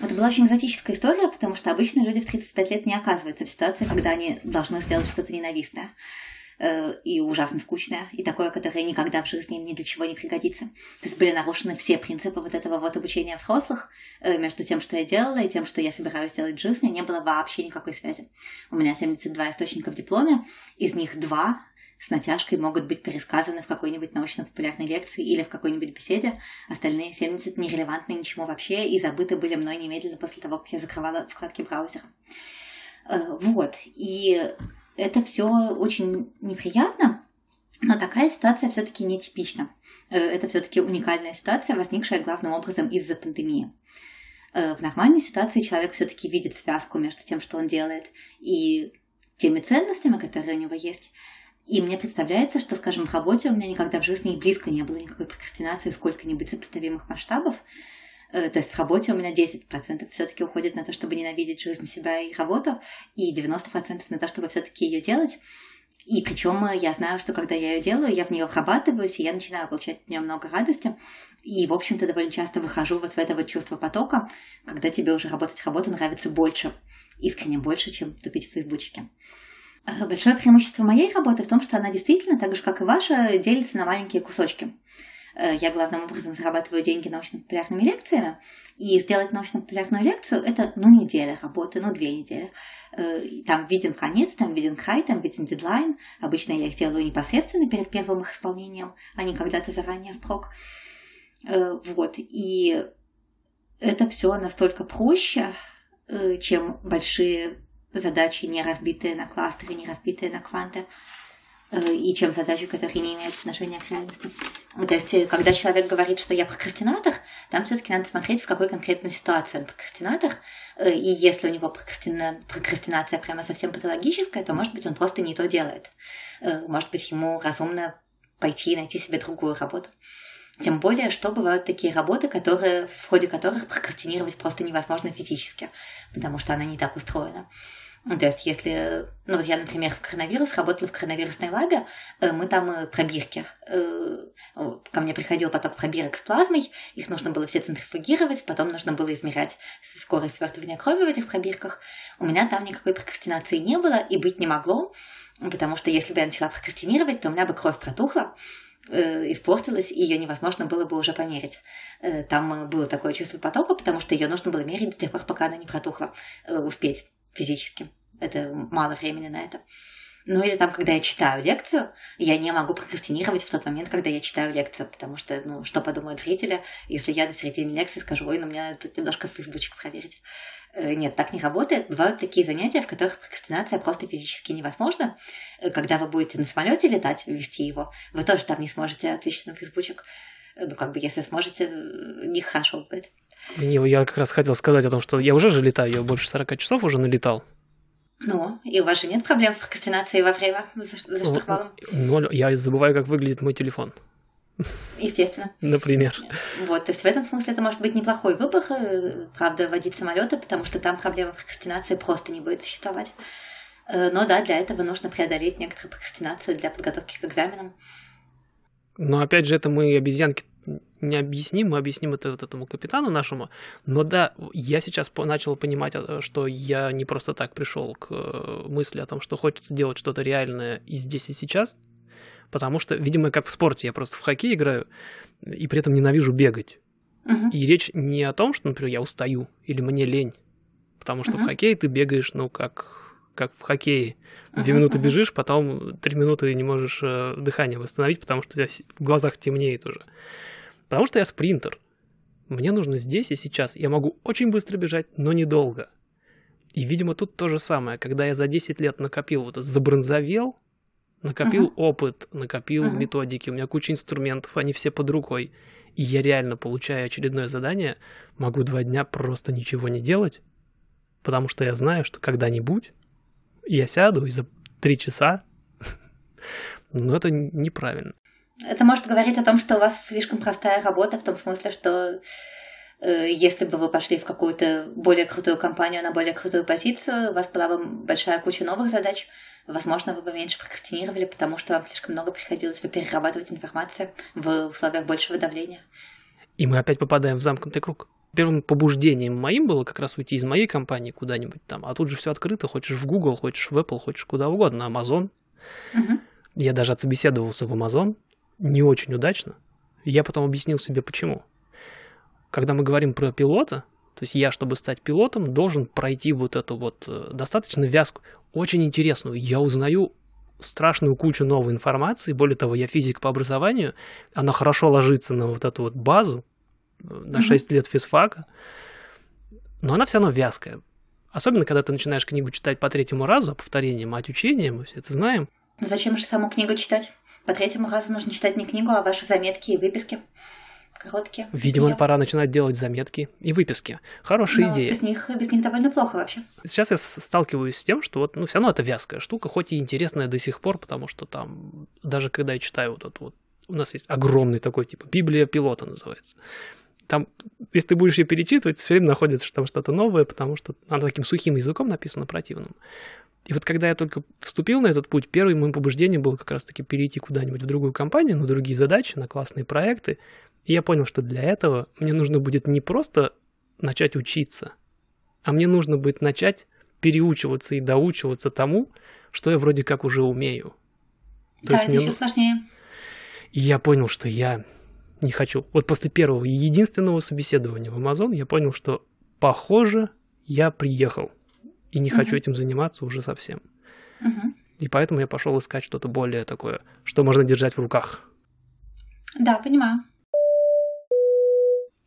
Это была очень экзотическая история, потому что обычно люди в 35 лет не оказываются в ситуации, когда они должны сделать что-то ненавистное. Э, и ужасно скучное, и такое, которое никогда в жизни ни для чего не пригодится. То есть были нарушены все принципы вот этого вот обучения взрослых э, между тем, что я делала, и тем, что я собираюсь делать в жизни, не было вообще никакой связи. У меня 72 источника в дипломе, из них два с натяжкой могут быть пересказаны в какой-нибудь научно-популярной лекции или в какой-нибудь беседе. Остальные 70 нерелевантны ничему вообще и забыты были мной немедленно после того, как я закрывала вкладки браузера. Э, вот. И это все очень неприятно, но такая ситуация все-таки нетипична. Э, это все-таки уникальная ситуация, возникшая главным образом из-за пандемии. Э, в нормальной ситуации человек все-таки видит связку между тем, что он делает, и теми ценностями, которые у него есть. И мне представляется, что, скажем, в работе у меня никогда в жизни и близко не было никакой прокрастинации сколько-нибудь сопоставимых масштабов. Э, то есть в работе у меня 10% все-таки уходит на то, чтобы ненавидеть жизнь, себя и работу, и 90% на то, чтобы все-таки ее делать. И причем я знаю, что когда я ее делаю, я в нее врабатываюсь, и я начинаю получать от нее много радости. И, в общем-то, довольно часто выхожу вот в это вот чувство потока, когда тебе уже работать работу нравится больше, искренне больше, чем тупить в фейсбучке. Э, большое преимущество моей работы в том, что она действительно, так же как и ваша, делится на маленькие кусочки. Э, я главным образом зарабатываю деньги научно-популярными лекциями, и сделать научно-популярную лекцию – это, ну, неделя работы, ну, две недели. Э, там виден конец, там виден край, там виден дедлайн. Обычно я их делаю непосредственно перед первым их исполнением, а не когда-то заранее впрок. Э, вот, и это все настолько проще, чем большие задачи, не разбитые на кластеры, не разбитые на кванты. Э, и чем задачи, которые не имеют отношения к реальности. То есть, э, когда человек говорит, что я прокрастинатор, там все-таки надо смотреть, в какой конкретной ситуации он прокрастинатор. Э, и если у него прокрастина... прокрастинация прямо совсем патологическая, то, может быть, он просто не то делает. Может быть, ему разумно пойти и найти себе другую работу. Тем более, что бывают такие работы, которые, в ходе которых прокрастинировать просто невозможно физически, потому что она не так устроена. Ну, то есть, если, ну вот я, например, в коронавирус работала в коронавирусной лабе, э, мы там э, пробирки. Э, ко мне приходил поток пробирок с плазмой, их нужно было все центрифугировать, потом нужно было измерять скорость свертывания крови в этих пробирках. У меня там никакой прокрастинации не было и быть не могло, потому что если бы я начала прокрастинировать, то у меня бы кровь протухла, испортилась, и ее невозможно было бы уже померить. Там было такое чувство потока, потому что ее нужно было мерить до тех пор, пока она не протухла, успеть физически. Это мало времени на это. Ну или там, когда я читаю лекцию, я не могу прокрастинировать в тот момент, когда я читаю лекцию, потому что, ну, что подумают зрители, если я на середине лекции скажу, ой, ну мне надо тут немножко фейсбучик проверить. Э, нет, так не работает. Бывают такие занятия, в которых прокрастинация просто физически невозможна. Э, когда вы будете на самолете летать, вести его, вы тоже там не сможете отвечать на фейсбучик. Э, ну, как бы, если сможете, нехорошо будет. Я как раз хотел сказать о том, что я уже же летаю, я больше 40 часов уже налетал. Ну, и у вас же нет проблем с прокрастинацией во время за, за ну, штурвалом? Ноль. Я забываю, как выглядит мой телефон. Естественно. Например. Вот, то есть в этом смысле это может быть неплохой выбор, э, правда, водить самолеты, потому что там проблема прокрастинации просто не будет существовать. Э, но да, для этого нужно преодолеть некоторые прокрастинации для подготовки к экзаменам. Но опять же, это мы обезьянки не объясним, мы объясним это вот этому капитану нашему. Но да, я сейчас начал понимать, э, что я не просто так пришел к э, мысли о том, что хочется делать что-то реальное и здесь, и сейчас. Потому что, видимо, как в спорте, я просто в хоккей играю и при этом ненавижу бегать. Uh-huh. И речь не о том, что, например, я устаю или мне лень. Потому что uh-huh. в хоккее ты бегаешь, ну, как как в хоккее. Две минуты бежишь, потом три минуты не можешь э, дыхание восстановить, потому что у тебя в глазах темнеет уже. Потому что я спринтер. Мне нужно здесь и сейчас. Я могу очень быстро бежать, но недолго. И, видимо, тут то же самое. Когда я за 10 лет накопил вот забронзовел, накопил uh-huh. опыт, накопил uh-huh. методики, у меня куча инструментов, они все под рукой. И я реально, получая очередное задание, могу два дня просто ничего не делать, потому что я знаю, что когда-нибудь я сяду и за три часа, но это неправильно. Это может говорить о том, что у вас слишком простая работа, в том смысле, что э, если бы вы пошли в какую-то более крутую компанию на более крутую позицию, у вас была бы большая куча новых задач, возможно, вы бы меньше прокрастинировали, потому что вам слишком много приходилось бы перерабатывать информацию в условиях большего давления. И мы опять попадаем в замкнутый круг. Первым побуждением моим было как раз уйти из моей компании куда-нибудь там, а тут же все открыто, хочешь в Google, хочешь в Apple, хочешь куда угодно, Amazon. Угу. Я даже отсобеседовался в Amazon, не очень удачно. Я потом объяснил себе почему. Когда мы говорим про пилота, то есть я, чтобы стать пилотом, должен пройти вот эту вот э, достаточно вязку, очень интересную. Я узнаю страшную кучу новой информации. Более того, я физик по образованию. Она хорошо ложится на вот эту вот базу, на 6 mm-hmm. лет физфака. Но она все равно вязкая. Особенно, когда ты начинаешь книгу читать по третьему разу, а повторение мать учения, мы все это знаем. Зачем же саму книгу читать? По третьему разу нужно читать не книгу, а ваши заметки и выписки. Короткие. Видимо, Ее. пора начинать делать заметки и выписки. Хорошая Но идея. Без них, без них довольно плохо вообще. Сейчас я сталкиваюсь с тем, что вот, ну, все равно это вязкая штука, хоть и интересная до сих пор, потому что там, даже когда я читаю вот это вот, у нас есть огромный такой, типа, Библия пилота называется. Там, если ты будешь ее перечитывать, все время находится что там что-то новое, потому что она таким сухим языком написана противным. И вот когда я только вступил на этот путь, первым моим побуждением было как раз-таки перейти куда-нибудь в другую компанию, на другие задачи, на классные проекты. И я понял, что для этого мне нужно будет не просто начать учиться, а мне нужно будет начать переучиваться и доучиваться тому, что я вроде как уже умею. То да, есть это мне... еще сложнее. И я понял, что я не хочу. Вот после первого единственного собеседования в Amazon я понял, что похоже, я приехал и не хочу этим заниматься уже совсем. И поэтому я пошел искать что-то более такое, что можно держать в руках. Да, понимаю.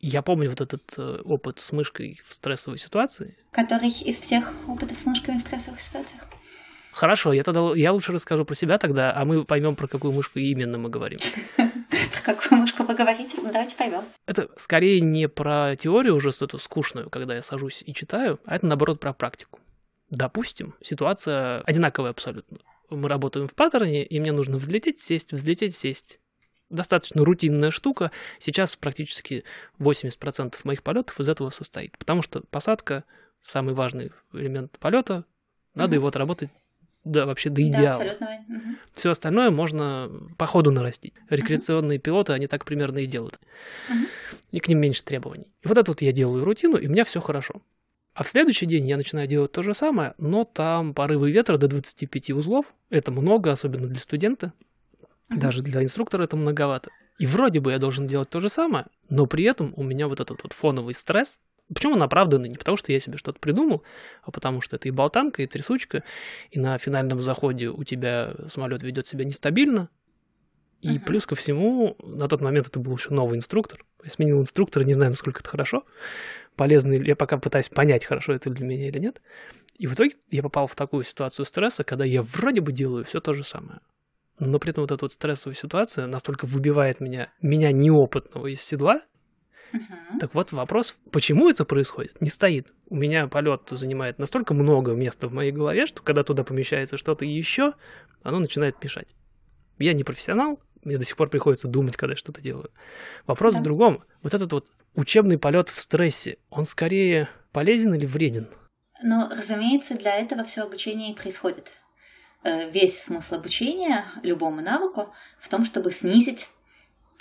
Я помню вот этот э, опыт с мышкой в стрессовой ситуации. Который из всех опытов с мышкой в стрессовых ситуациях. Хорошо, я тогда я лучше расскажу про себя тогда, а мы поймем, про какую мышку именно мы говорим. Про какую мышку вы говорите? Ну, давайте поймем. Это скорее не про теорию уже что-то скучную, когда я сажусь и читаю, а это наоборот про практику. Допустим, ситуация одинаковая абсолютно. Мы работаем в паттерне, и мне нужно взлететь, сесть, взлететь, сесть. Достаточно рутинная штука. Сейчас практически 80% моих полетов из этого состоит. Потому что посадка, самый важный элемент полета, Надо его отработать да, вообще до идеала. Да, абсолютно. Угу. Все остальное можно по ходу нарастить. Рекреационные угу. пилоты, они так примерно и делают. Угу. И к ним меньше требований. И вот это вот я делаю рутину, и у меня все хорошо. А в следующий день я начинаю делать то же самое, но там порывы ветра до 25 узлов. Это много, особенно для студента. Uh-huh. Даже для инструктора это многовато. И вроде бы я должен делать то же самое, но при этом у меня вот этот вот фоновый стресс. Почему он оправданный? Не потому, что я себе что-то придумал, а потому что это и болтанка, и трясучка, и на финальном заходе у тебя самолет ведет себя нестабильно, и uh-huh. плюс ко всему, на тот момент это был еще новый инструктор. Я сменил инструктора, не знаю, насколько это хорошо полезно, я пока пытаюсь понять, хорошо это для меня или нет. И в итоге я попал в такую ситуацию стресса, когда я вроде бы делаю все то же самое. Но при этом вот эта вот стрессовая ситуация настолько выбивает меня, меня неопытного из седла. Так вот вопрос, почему это происходит, не стоит. У меня полет занимает настолько много места в моей голове, что когда туда помещается что-то еще, оно начинает мешать. Я не профессионал, мне до сих пор приходится думать, когда я что-то делаю. Вопрос да. в другом. Вот этот вот учебный полет в стрессе, он скорее полезен или вреден? Ну, разумеется, для этого все обучение и происходит. Э, весь смысл обучения любому навыку в том, чтобы снизить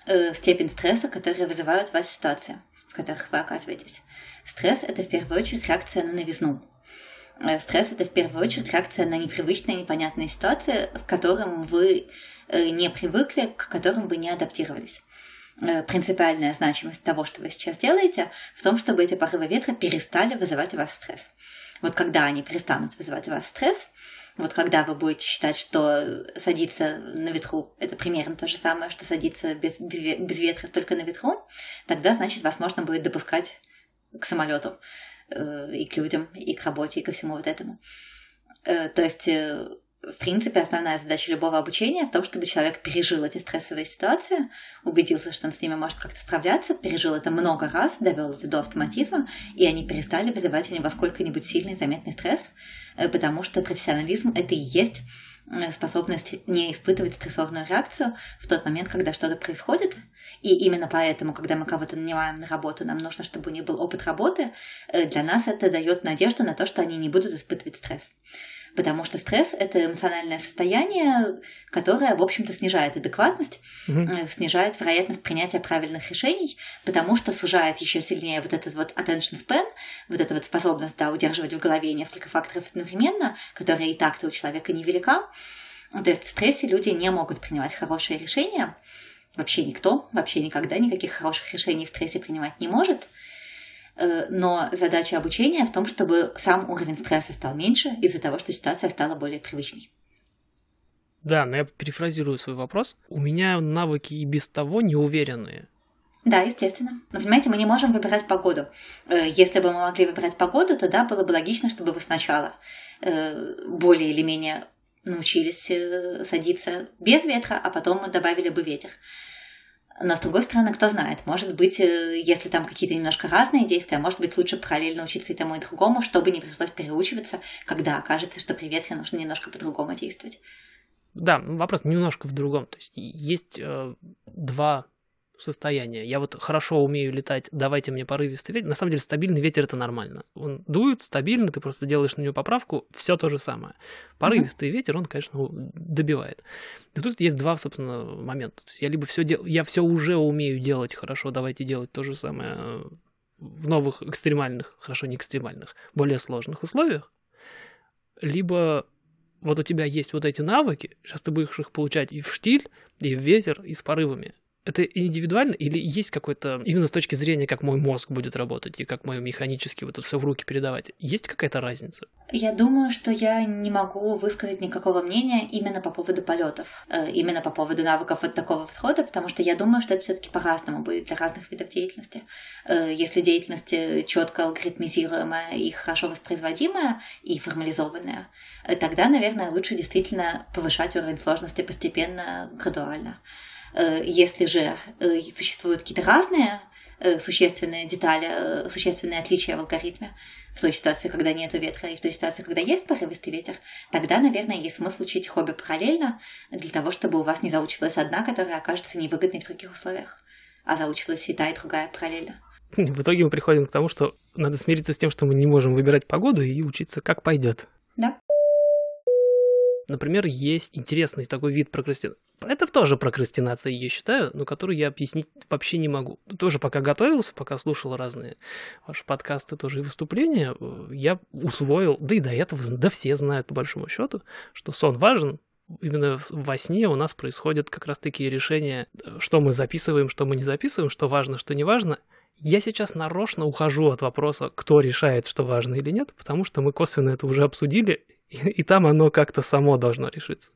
э, степень стресса, который вызывают в вас ситуации, в которых вы оказываетесь. Стресс – это в первую очередь реакция на новизну. Э, стресс – это в первую очередь реакция на непривычные, непонятные ситуации, к которым вы не привыкли, к которым вы не адаптировались. Э, принципиальная значимость того, что вы сейчас делаете, в том, чтобы эти порывы ветра перестали вызывать у вас стресс. Вот когда они перестанут вызывать у вас стресс, вот когда вы будете считать, что садиться на ветру это примерно то же самое, что садиться без, без, без ветра только на ветру, тогда, значит, вас можно будет допускать к самолету э, и к людям, и к работе, и ко всему вот этому. Э, то есть э, в принципе, основная задача любого обучения в том, чтобы человек пережил эти стрессовые ситуации, убедился, что он с ними может как-то справляться, пережил это много раз, довел это до автоматизма, и они перестали вызывать у него сколько-нибудь сильный заметный стресс, э, потому что профессионализм — это и есть э, способность не испытывать стрессовную реакцию в тот момент, когда что-то происходит. И именно поэтому, когда мы кого-то нанимаем на работу, нам нужно, чтобы у них был опыт работы. Э, для нас это дает надежду на то, что они не будут испытывать стресс потому что стресс — это эмоциональное состояние, которое, в общем-то, снижает адекватность, угу. снижает вероятность принятия правильных решений, потому что сужает еще сильнее вот этот вот attention span, вот эта вот способность да, удерживать в голове несколько факторов одновременно, которая и так-то у человека невелика. То есть в стрессе люди не могут принимать хорошие решения, вообще никто, вообще никогда никаких хороших решений в стрессе принимать не может. Э, но задача обучения в том, чтобы сам уровень стресса стал меньше из-за того, что ситуация стала более привычной. Да, но я перефразирую свой вопрос. У меня навыки и без того неуверенные. Да, естественно. Но, понимаете, мы не можем выбирать погоду. Э, если бы мы могли выбирать погоду, то да, было бы логично, чтобы вы сначала э, более или менее научились садиться без ветра, а потом добавили бы ветер. Но с другой стороны, кто знает, может быть, э, если там какие-то немножко разные действия, может быть, лучше параллельно учиться и тому, и другому, чтобы не пришлось переучиваться, когда окажется, что при ветре нужно немножко по-другому действовать. Да, вопрос немножко в другом. То есть есть э, два состояние. Я вот хорошо умею летать, давайте мне порывистый ветер. На самом деле стабильный ветер это нормально. Он дует стабильно, ты просто делаешь на него поправку, все то же самое. Порывистый mm-hmm. ветер, он, конечно, добивает. И тут есть два, собственно, момента. То есть я либо все дел... я все уже умею делать хорошо, давайте делать то же самое э, в новых экстремальных, хорошо, не экстремальных, более сложных условиях, либо вот у тебя есть вот эти навыки, сейчас ты будешь их получать и в штиль, и в ветер, и с порывами это индивидуально или есть какой-то, именно с точки зрения, как мой мозг будет работать и как мое механически вот это все в руки передавать, есть какая-то разница? Я думаю, что я не могу высказать никакого мнения именно по поводу полетов, э, именно по поводу навыков вот такого подхода, потому что я думаю, что это все-таки по-разному будет для разных видов деятельности. Э, если деятельность э, четко алгоритмизируемая и хорошо воспроизводимая и формализованная, тогда, наверное, лучше действительно повышать уровень сложности постепенно, градуально. Э, если же э, существуют какие-то разные э, существенные детали, существенные отличия в алгоритме, в той ситуации, когда нет ветра, и в той ситуации, когда есть порывистый ветер, тогда, наверное, есть смысл учить хобби параллельно для того, чтобы у вас не заучивалась одна, которая окажется невыгодной в других условиях, а заучивалась и та, и другая параллельно. В итоге мы приходим к тому, что надо смириться с тем, что мы не можем выбирать погоду и учиться как пойдет. Да. Например, есть интересный такой вид прокрастинации. Это тоже прокрастинация, я считаю, но который я объяснить вообще не могу. Тоже пока готовился, пока слушал разные ваши подкасты, тоже и выступления, э, я усвоил, да и до этого, да все знают по большому счету, что сон важен, именно во сне у нас происходят как раз такие решения, что мы записываем, что мы не записываем, что важно, что не важно. Я сейчас нарочно ухожу от вопроса, кто решает, что важно или нет, потому что мы косвенно это уже обсудили, и, там оно как-то само должно решиться.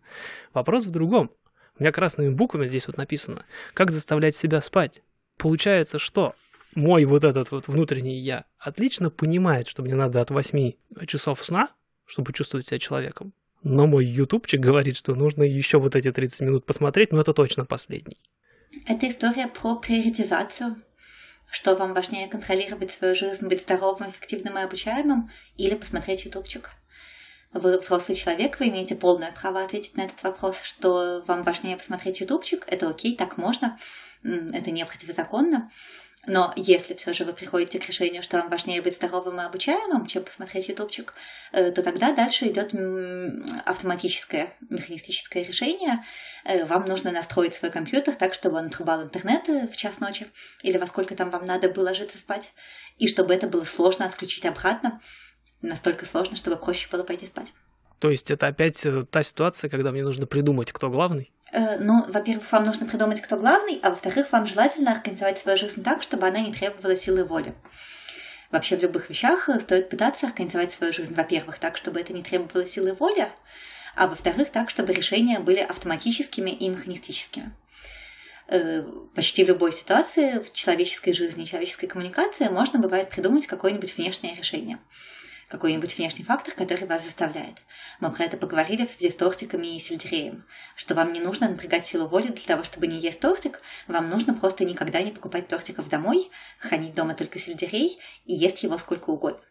Вопрос в другом. У меня красными буквами здесь вот написано, как заставлять себя спать. Получается, что мой вот этот вот внутренний я отлично понимает, что мне надо от 8 часов сна, чтобы чувствовать себя человеком. Но мой ютубчик говорит, что нужно еще вот эти 30 минут посмотреть, но это точно последний. Это история про приоритизацию. Что вам важнее контролировать свою жизнь, быть здоровым, эффективным и обучаемым, или посмотреть ютубчик? Вы взрослый человек, вы имеете полное право ответить на этот вопрос, что вам важнее посмотреть ютубчик, это окей, так можно, это не противозаконно. Но если все же вы приходите к решению, что вам важнее быть здоровым и обучаемым, чем посмотреть ютубчик, э, то тогда дальше идет автоматическое механистическое решение. Э, вам нужно настроить свой компьютер так, чтобы он отрубал интернет э, в час ночи или во сколько там вам надо было ложиться спать, и чтобы это было сложно отключить обратно, настолько сложно, чтобы проще было пойти спать. То есть это опять та ситуация, когда мне нужно придумать, кто главный? Э, ну, во-первых, вам нужно придумать, кто главный, а во-вторых, вам желательно организовать свою жизнь так, чтобы она не требовала силы воли. Вообще в любых вещах э, стоит пытаться организовать свою жизнь, во-первых, так, чтобы это не требовало силы воли, а во-вторых, так, чтобы решения были автоматическими и механистическими. Э, почти в любой ситуации в человеческой жизни, человеческой коммуникации можно бывает придумать какое-нибудь внешнее решение какой-нибудь внешний фактор, который вас заставляет. Мы про это поговорили в связи с тортиками и сельдереем, что вам не нужно напрягать силу воли для того, чтобы не есть тортик, вам нужно просто никогда не покупать тортиков домой, хранить дома только сельдерей и есть его сколько угодно.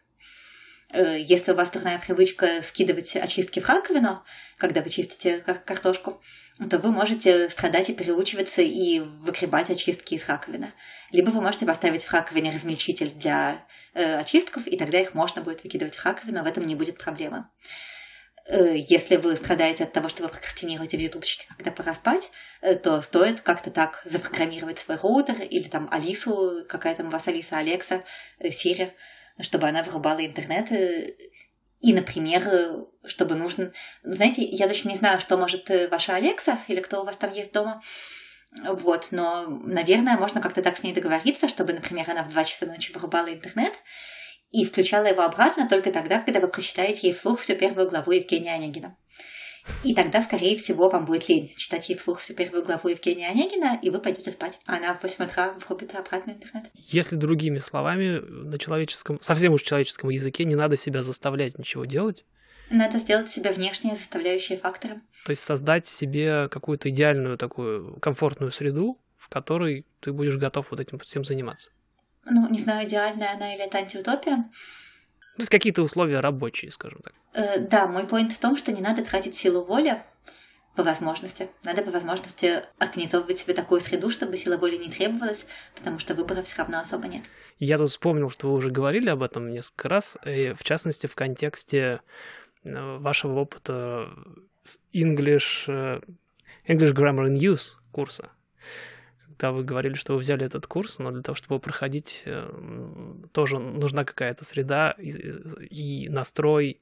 Э, если у вас дурная привычка скидывать очистки в раковину, когда вы чистите картошку, то вы можете страдать и переучиваться и выгребать очистки из раковины. Либо вы можете поставить в раковине размельчитель для э, очистков, и тогда их можно будет выкидывать в раковину, в этом не будет проблемы. Э, если вы страдаете от того, что вы прокрастинируете в ютубчике, когда пора спать, э, то стоит как-то так запрограммировать свой роутер или там Алису, какая там у вас Алиса, Алекса, Сири, чтобы она вырубала интернет и, например, чтобы нужно... Знаете, я даже не знаю, что может э, ваша Алекса или кто у вас там есть дома, вот, но, наверное, можно как-то так с ней договориться, чтобы, например, она в 2 часа ночи вырубала интернет и включала его обратно только тогда, когда вы прочитаете ей вслух всю первую главу Евгения Онегина. И тогда, скорее всего, вам будет лень читать ей вслух всю первую главу Евгения Онегина, и вы пойдете спать. А она в 8 утра врубит обратно интернет. Если другими словами, на человеческом, совсем уж человеческом языке не надо себя заставлять ничего делать, надо сделать себе внешние заставляющие факторы. То есть создать себе какую-то идеальную такую комфортную среду, в которой ты будешь готов вот этим всем заниматься. Ну, не знаю, идеальная она или это антиутопия. То есть какие-то условия рабочие, скажем так. Э, да, мой поинт в том, что не надо тратить силу воли по возможности. Надо по возможности организовывать себе такую среду, чтобы сила воли не требовалась, потому что выбора все равно особо нет. Я тут вспомнил, что вы уже говорили об этом несколько раз, и в частности в контексте э, вашего опыта English, э, English Grammar in Use курса когда вы говорили, что вы взяли этот курс, но для того, чтобы его проходить, э, тоже нужна какая-то среда и, и настрой,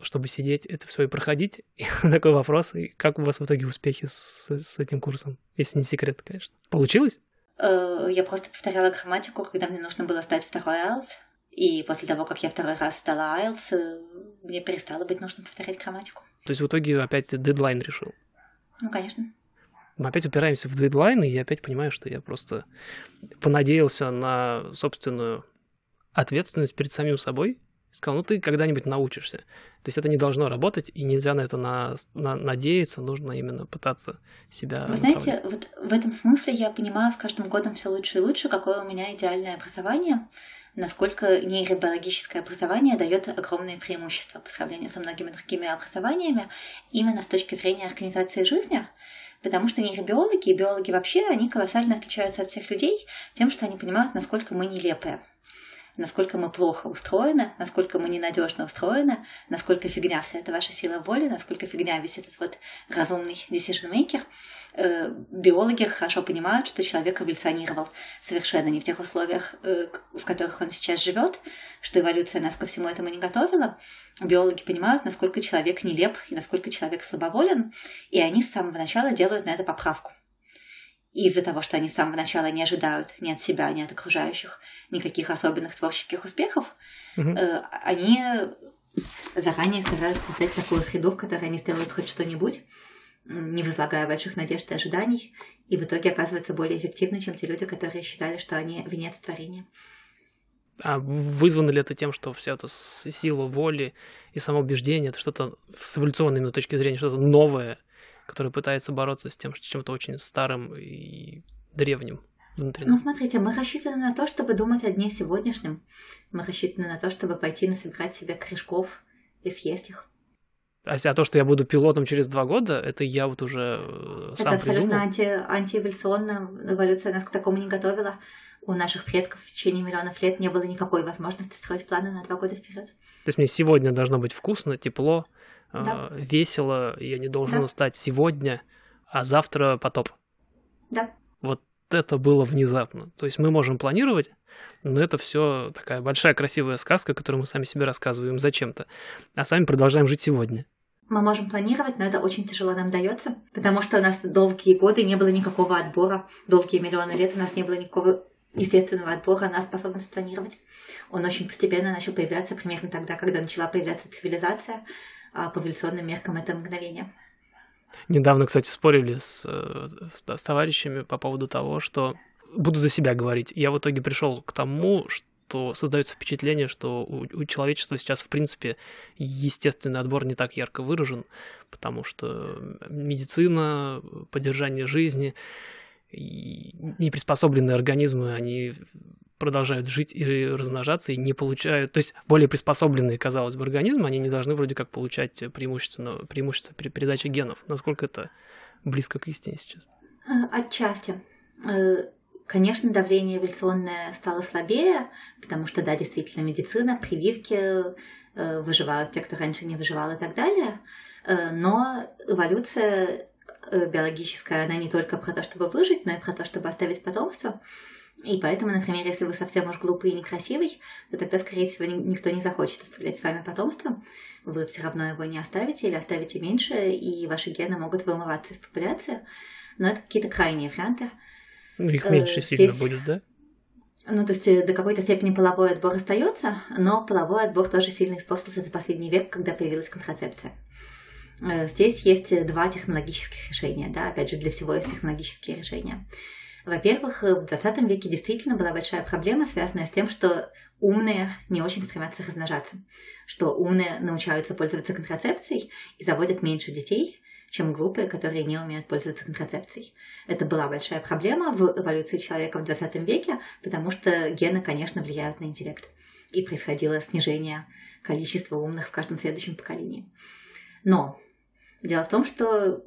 чтобы сидеть, это все и проходить. И такой вопрос, и как у вас в итоге успехи с, с этим курсом? Если не секрет, конечно. Получилось? Э, я просто повторяла грамматику, когда мне нужно было сдать второй IELTS. И после того, как я второй раз сдала IELTS, э, мне перестало быть нужно повторять грамматику. То есть в итоге опять дедлайн решил? Ну, конечно мы опять упираемся в дедлайны, и я опять понимаю, что я просто понадеялся на собственную ответственность перед самим собой. Сказал, ну ты когда-нибудь научишься. То есть это не должно работать, и нельзя на это на, на, надеяться, нужно именно пытаться себя... Вы знаете, вот в этом смысле я понимаю с каждым годом все лучше и лучше, какое у меня идеальное образование, насколько нейробиологическое образование дает огромные преимущества по сравнению со многими другими образованиями именно с точки зрения организации жизни, Потому что нейробиологи и биологи вообще, они колоссально отличаются от всех людей тем, что они понимают, насколько мы нелепые. Насколько мы плохо устроены, насколько мы ненадежно устроены, насколько фигня вся эта ваша сила воли, насколько фигня весь этот вот разумный decision maker. Э, биологи хорошо понимают, что человек эволюционировал совершенно не в тех условиях, э, в которых он сейчас живет, что эволюция нас ко всему этому не готовила. Биологи понимают, насколько человек нелеп и насколько человек слабоволен, и они с самого начала делают на это поправку. И из-за того, что они с самого начала не ожидают ни от себя, ни от окружающих никаких особенных творческих успехов, угу. э, они заранее стараются создать такую среду, в которой они сделают хоть что-нибудь, не возлагая больших надежд и ожиданий, и в итоге оказываются более эффективны, чем те люди, которые считали, что они венец творения. А вызвано ли это тем, что вся эта сила воли и самоубеждение, это что-то с эволюционной именно точки зрения, что-то новое, которое пытается бороться с тем, с чем-то очень старым и древним внутри Ну, смотрите, мы рассчитаны на то, чтобы думать о дне сегодняшнем. Мы рассчитаны на то, чтобы пойти насобирать себе корешков и съесть их. А, а то, что я буду пилотом через два года, это я вот уже э, сам Это абсолютно анти, антиэволюционно. Эволюция нас к такому не готовила. У наших предков в течение миллионов лет не было никакой возможности строить планы на два года вперед. То есть мне сегодня должно быть вкусно, тепло, да. э, весело, я не должен да. устать сегодня, а завтра потоп. Да. Вот это было внезапно. То есть мы можем планировать, но это все такая большая красивая сказка, которую мы сами себе рассказываем зачем-то, а сами продолжаем жить сегодня. Мы можем планировать, но это очень тяжело нам дается, потому что у нас долгие годы не было никакого отбора, долгие миллионы лет у нас не было никакого естественного отбора на способность планировать. Он очень постепенно начал появляться примерно тогда, когда начала появляться цивилизация, по эволюционным меркам это мгновение. Недавно, кстати, спорили с, э, с, товарищами по поводу того, что буду за себя говорить. Я в итоге пришел к тому, что создается впечатление, что у, у человечества сейчас, в принципе, естественный отбор не так ярко выражен, потому что медицина, поддержание жизни неприспособленные организмы, они продолжают жить и размножаться, и не получают... То есть более приспособленные, казалось бы, организмы, они не должны вроде как получать преимущественно, преимущество при передаче генов. Насколько это близко к истине сейчас? Э, отчасти. Э, конечно, давление эволюционное стало слабее, потому что, да, действительно, медицина, прививки, э, выживают те, кто раньше не выживал и так далее. Но эволюция биологическая, она не только про то, чтобы выжить, но и про то, чтобы оставить потомство. И поэтому, например, если вы совсем уж глупый и некрасивый, то тогда, скорее всего, никто не захочет оставлять с вами потомство. Вы все равно его не оставите или оставите меньше, и ваши гены могут вымываться из популяции. Но это какие-то крайние варианты. Ну, их меньше Здесь... сильно будет, да? Ну, то есть э, до какой-то степени половой отбор остается, но половой отбор тоже сильно испортился за последний век, когда появилась контрацепция. Э, здесь есть два технологических решения, да, опять же, для всего есть технологические решения. Во-первых, в 20 веке действительно была большая проблема, связанная с тем, что умные не очень стремятся размножаться, что умные научаются пользоваться контрацепцией и заводят меньше детей, чем глупые, которые не умеют пользоваться контрацепцией. Это была большая проблема в эволюции человека в 20 веке, потому что гены, конечно, влияют на интеллект. И происходило снижение количества умных в каждом следующем поколении. Но дело в том, что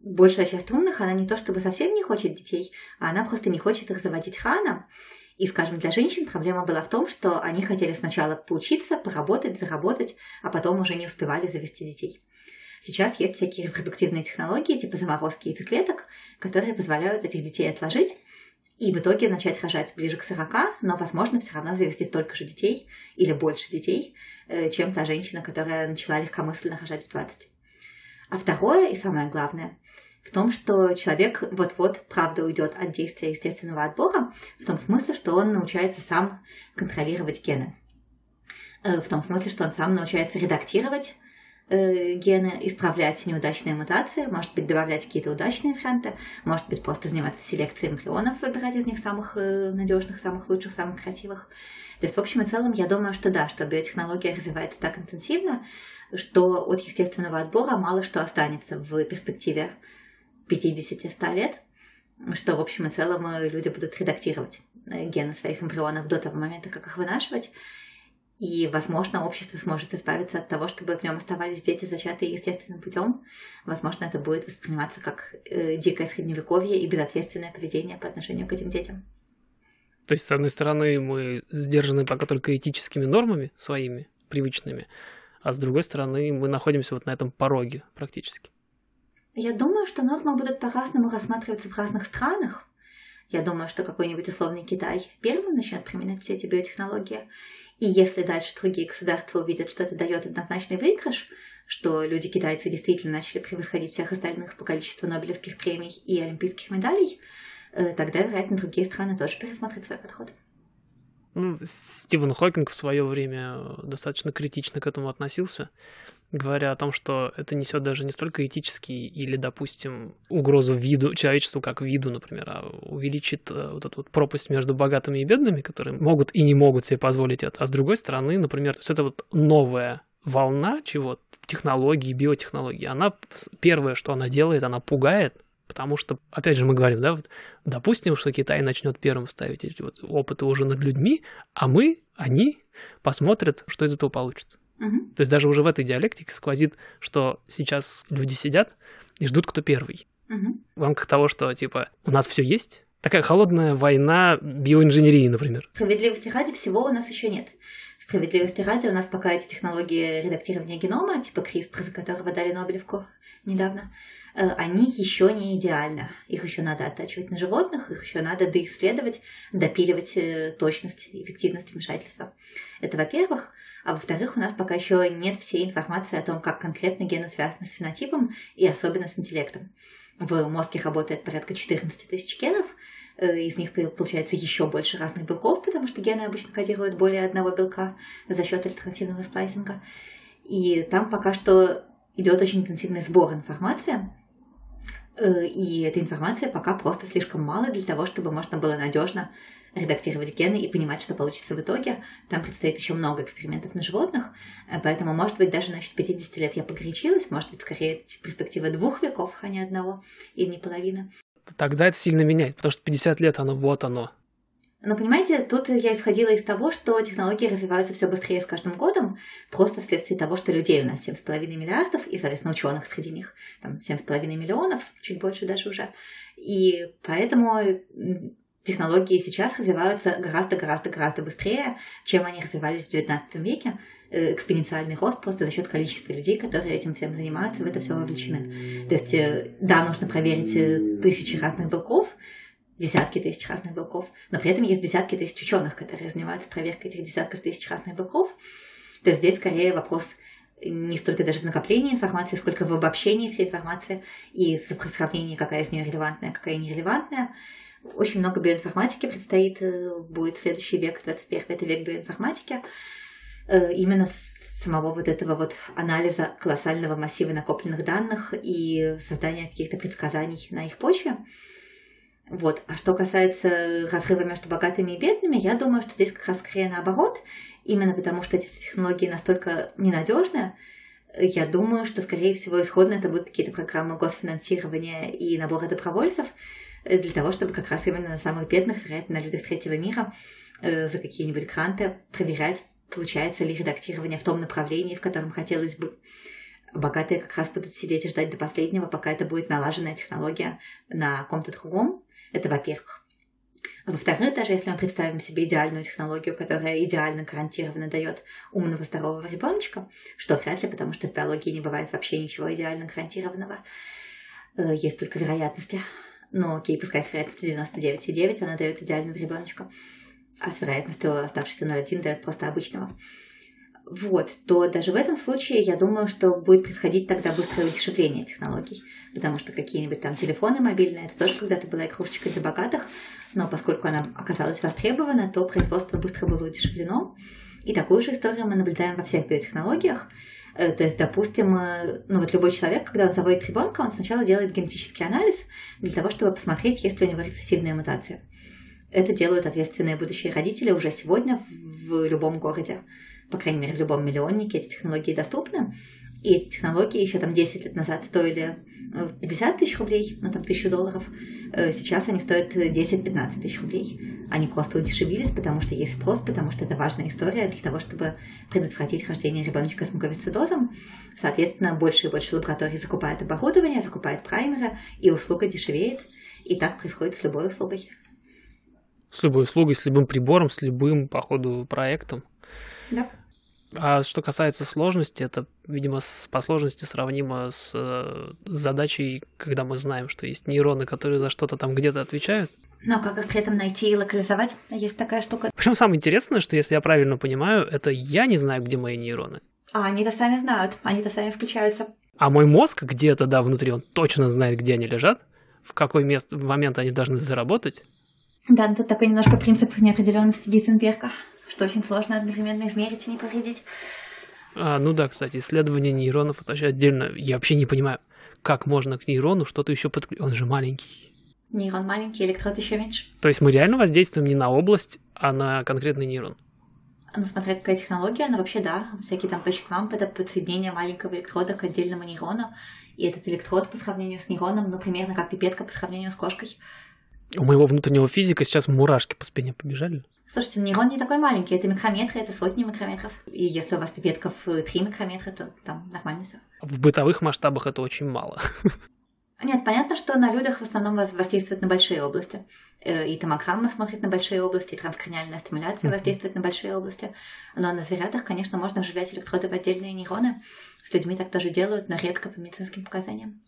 большая часть умных, она не то чтобы совсем не хочет детей, а она просто не хочет их заводить рано. И, скажем, для женщин проблема была в том, что они хотели сначала поучиться, поработать, заработать, а потом уже не успевали завести детей. Сейчас есть всякие репродуктивные технологии, типа заморозки яйцеклеток, которые позволяют этих детей отложить и в итоге начать рожать ближе к 40, но, возможно, все равно завести столько же детей или больше детей, э, чем та женщина, которая начала легкомысленно рожать в 20. А второе и самое главное в том, что человек вот-вот, правда, уйдет от действия естественного отбора, в том смысле, что он научается сам контролировать гены. Э, в том смысле, что он сам научается редактировать гены, исправлять неудачные мутации, может быть, добавлять какие-то удачные варианты, может быть, просто заниматься селекцией эмбрионов, выбирать из них самых э, надежных, самых лучших, самых красивых. То есть, в общем и целом, я думаю, что да, что биотехнология развивается так интенсивно, что от естественного отбора мало что останется в перспективе 50-100 лет, что в общем и целом э, люди будут редактировать э, гены своих эмбрионов до того момента, как их вынашивать. И, возможно, общество сможет избавиться от того, чтобы в нем оставались дети, зачатые естественным путем. Возможно, это будет восприниматься как э, дикое средневековье и безответственное поведение по отношению к этим детям. То есть, с одной стороны, мы сдержаны пока только этическими нормами своими, привычными, а с другой стороны, мы находимся вот на этом пороге практически. Я думаю, что нормы будут по-разному рассматриваться в разных странах. Я думаю, что какой-нибудь условный Китай первым начнет применять все эти биотехнологии. И если дальше другие государства увидят, что это дает однозначный выигрыш, что люди-китайцы действительно начали превосходить всех остальных по количеству Нобелевских премий и олимпийских медалей, э, тогда, вероятно, другие страны тоже пересмотрят свой подход. Ну, Стивен Хокинг в свое время достаточно критично к этому относился, говоря о том, что это несет даже не столько этический или, допустим, угрозу виду, человечеству как виду, например, а увеличит э, вот эту вот пропасть между богатыми и бедными, которые могут и не могут себе позволить это. А с другой стороны, например, то есть это вот новая волна чего технологии, биотехнологии, она первое, что она делает, она пугает, потому что, опять же, мы говорим, да, вот, допустим, что Китай начнет первым ставить эти вот опыты уже над людьми, а мы, они посмотрят, что из этого получится. Угу. То есть даже уже в этой диалектике сквозит, что сейчас люди сидят и ждут, кто первый. Угу. В рамках того, что типа у нас все есть, такая холодная война биоинженерии, например. Справедливости ради всего у нас еще нет. Справедливости ради, у нас пока эти технологии редактирования генома, типа CRISPR, за которого дали Нобелевку недавно, э, они еще не идеальны. Их еще надо оттачивать на животных, их еще надо доисследовать, допиливать э, точность и эффективность вмешательства. Это во-первых. А во-вторых, у нас пока еще нет всей информации о том, как конкретно гены связаны с фенотипом и особенно с интеллектом. В мозге работает порядка 14 тысяч генов, Э, из них получается еще больше разных белков, потому что гены обычно кодируют более одного белка за счет альтернативного сплайсинга. И там пока что идет очень интенсивный сбор информации, и эта информация пока просто слишком мало для того, чтобы можно было надежно редактировать гены и понимать, что получится в итоге. Там предстоит еще много экспериментов на животных, э, поэтому, может быть, даже насчет 50 лет я погорячилась, может быть, скорее перспектива двух веков, а не одного, или не половины тогда это сильно меняет, потому что 50 лет оно вот оно. Но понимаете, тут я исходила из того, что технологии развиваются все быстрее с каждым годом, просто вследствие того, что людей у нас 7,5 миллиардов, и, соответственно, ученых среди них там 7,5 миллионов, чуть больше даже уже. И поэтому технологии сейчас развиваются гораздо-гораздо-гораздо быстрее, чем они развивались в XIX веке. Э, экспоненциальный рост просто за счет количества людей, которые этим всем занимаются, в это все вовлечены. То есть, э, да, нужно проверить э, тысячи разных белков, десятки тысяч разных белков, но при этом есть десятки тысяч ученых, которые занимаются проверкой этих десятков тысяч разных белков. То здесь скорее вопрос не столько даже в накоплении информации, сколько в обобщении всей информации и сравнении, какая из нее релевантная, какая нерелевантная. Очень много биоинформатики предстоит, будет следующий век, 21 это век биоинформатики. Э, именно самого вот этого вот анализа колоссального массива накопленных данных и создания каких-то предсказаний на их почве. Вот. А что касается разрыва между богатыми и бедными, я думаю, что здесь как раз скорее наоборот, именно потому что эти технологии настолько ненадежны, я думаю, что, скорее всего, исходно это будут какие-то программы госфинансирования и набора добровольцев для того, чтобы как раз именно на самых бедных, вероятно, на людях третьего мира э, за какие-нибудь гранты проверять получается ли редактирование в том направлении, в котором хотелось бы. Богатые как раз будут сидеть и ждать до последнего, пока это будет налаженная технология на ком-то другом. Это во-первых. А во-вторых, даже если мы представим себе идеальную технологию, которая идеально гарантированно дает умного здорового ребеночка, что вряд ли, потому что в биологии не бывает вообще ничего идеально гарантированного, э, есть только вероятности. Но окей, пускай с вероятностью 99,9 она дает идеального ребеночка а с вероятностью оставшейся 0,1 дает просто обычного. Вот, то даже в этом случае я думаю, что будет происходить тогда быстрое удешевление технологий, потому что какие-нибудь там телефоны мобильные, это тоже когда-то была игрушечка для богатых, но поскольку она оказалась востребована, то производство быстро было удешевлено. И такую же историю мы наблюдаем во всех биотехнологиях. Э, то есть, допустим, э, ну вот любой человек, когда он заводит ребенка, он сначала делает генетический анализ для того, чтобы посмотреть, есть ли у него рецессивная мутация. Это делают ответственные будущие родители уже сегодня в любом городе. По крайней мере, в любом миллионнике эти технологии доступны. И эти технологии еще там 10 лет назад стоили 50 э, тысяч рублей, ну там тысячу долларов. Э, сейчас они стоят 10-15 тысяч рублей. Они просто удешевились, потому что есть спрос, потому что это важная история для того, чтобы предотвратить рождение ребеночка с муковисцидозом. Соответственно, больше и больше лабораторий закупают оборудование, закупают праймеры, и услуга дешевеет. И так происходит с любой услугой. С любой услугой, с любым прибором, с любым, по ходу, проектом. Да. А что касается сложности, это, видимо, по сложности сравнимо с э, задачей, когда мы знаем, что есть нейроны, которые за что-то там где-то отвечают. Но как их при этом найти и локализовать? Есть такая штука. Причем самое интересное, что если я правильно понимаю, это я не знаю, где мои нейроны. А они-то сами знают, они-то сами включаются. А мой мозг где-то, да, внутри, он точно знает, где они лежат, в какой мест, в момент они должны заработать. Да, но тут такой немножко принцип неопределенности Гейзенберга что очень сложно одновременно измерить и не повредить. А, ну да, кстати, исследование нейронов это вообще отдельно. Я вообще не понимаю, как можно к нейрону что-то еще подключить. Он же маленький. Нейрон маленький, электрод еще меньше. То есть мы реально воздействуем не на область, а на конкретный нейрон. Ну, смотря какая технология, она вообще, да, всякие там пэчквамп, это подсоединение маленького электрода к отдельному нейрону, и этот электрод по сравнению с нейроном, ну, примерно как пипетка по сравнению с кошкой. У моего внутреннего физика сейчас мурашки по спине побежали. Слушайте, нейрон не такой маленький, это микрометры, это сотни микрометров. И если у вас пипетков 3 микрометра, то там нормально все. В бытовых масштабах это очень мало. Нет, понятно, что на людях в основном воздействует на большие области. Э, и томограмма смотрит на большие области, и транскраниальная стимуляция воздействует на большие области. Но на зверятах, конечно, можно вживлять электроды в отдельные нейроны. С людьми так тоже делают, но редко по медицинским показаниям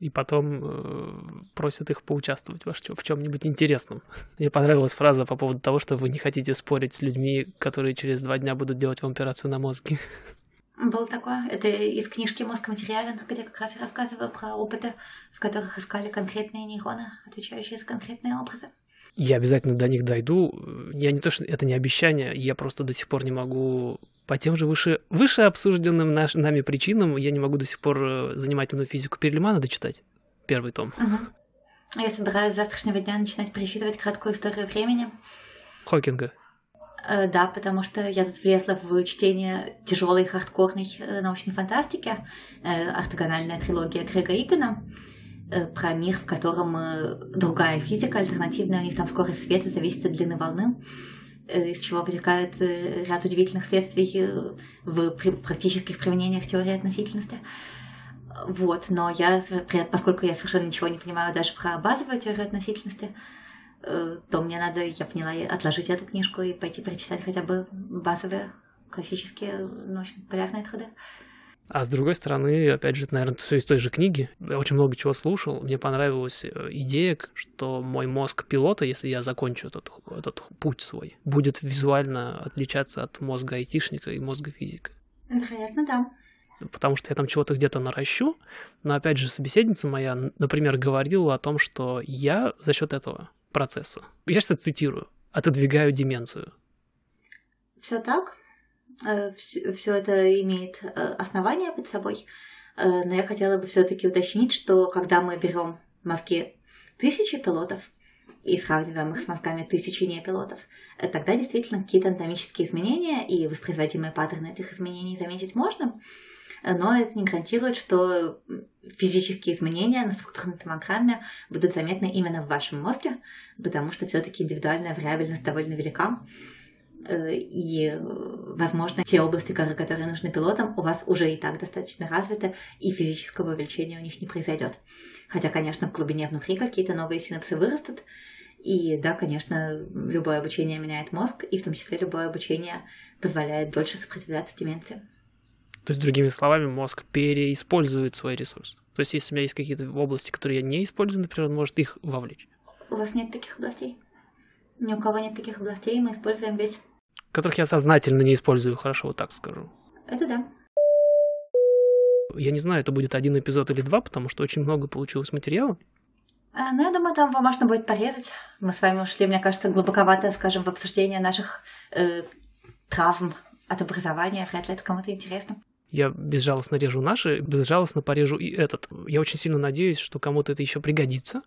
и потом э, просят их поучаствовать в, в чем-нибудь интересном. Мне понравилась фраза по поводу того, что вы не хотите спорить с людьми, которые через два дня будут делать вам операцию на мозге. Было такое. Это из книжки «Мозг материален», где как раз рассказывала про опыты, в которых искали конкретные нейроны, отвечающие за конкретные образы. Я обязательно до них дойду. Я не то, что это не обещание, я просто до сих пор не могу по тем же выше, выше обсужденным наш, нами причинам я не могу до сих пор э, занимательную физику Перлимана дочитать. Первый том. Угу. Я собираюсь с завтрашнего дня начинать пересчитывать краткую историю времени. Хокинга. Э, да, потому что я тут влезла в чтение тяжелой хардкорной э, научной фантастики, ортогональная трилогия Крэга Игана. Э, про мир, в котором э, другая физика, альтернативная, у них там скорость света зависит от длины волны, э, из чего вытекает ряд удивительных следствий в практических применениях теории относительности. Вот, но я, поскольку я совершенно ничего не понимаю даже про базовую теорию относительности, то мне надо, я поняла, отложить эту книжку и пойти прочитать хотя бы базовые классические научно-популярные труды. А с другой стороны, опять же, наверное, все из той же книги. Я очень много чего слушал. Мне понравилась э, идея, что мой мозг пилота, если я закончу этот, этот путь свой, будет визуально отличаться от мозга айтишника и мозга физика. Вероятно, да. Потому что я там чего-то где-то наращу. Но опять же, собеседница моя, например, говорила о том, что я за счет этого процесса, я сейчас цитирую, отодвигаю деменцию. Все так? Все э, это имеет э, основания под собой. Э, но я хотела бы все-таки уточнить, что когда мы берем мозги тысячи пилотов и сравниваем их с мозгами тысячи непилотов, тогда действительно какие-то анатомические изменения и воспроизводимые паттерны этих изменений заметить можно, но это не гарантирует, что физические изменения на структурной томограмме будут заметны именно в вашем мозге, потому что все-таки индивидуальная вариабельность довольно велика. Э, и, возможно, те области, которые нужны пилотам, у вас уже и так достаточно развиты, и физического увеличения у них не произойдет. Хотя, конечно, в глубине внутри какие-то новые синапсы вырастут, и да, конечно, любое обучение меняет мозг, и в том числе любое обучение позволяет дольше сопротивляться деменции. То есть, другими словами, мозг переиспользует свой ресурс. То есть, если у меня есть какие-то области, которые я не использую, например, он может их вовлечь. У вас нет таких областей? Ни у кого нет таких областей, мы используем весь которых я сознательно не использую, хорошо, вот так скажу. Это да. Я не знаю, это будет один эпизод или два, потому что очень много получилось материала. А, ну, я думаю, там можно будет порезать. Мы с вами ушли, мне кажется, глубоковато, скажем, в обсуждение наших э, травм от образования. Вряд ли это кому-то интересно. Я безжалостно режу наши, безжалостно порежу и этот. Я очень сильно надеюсь, что кому-то это еще пригодится.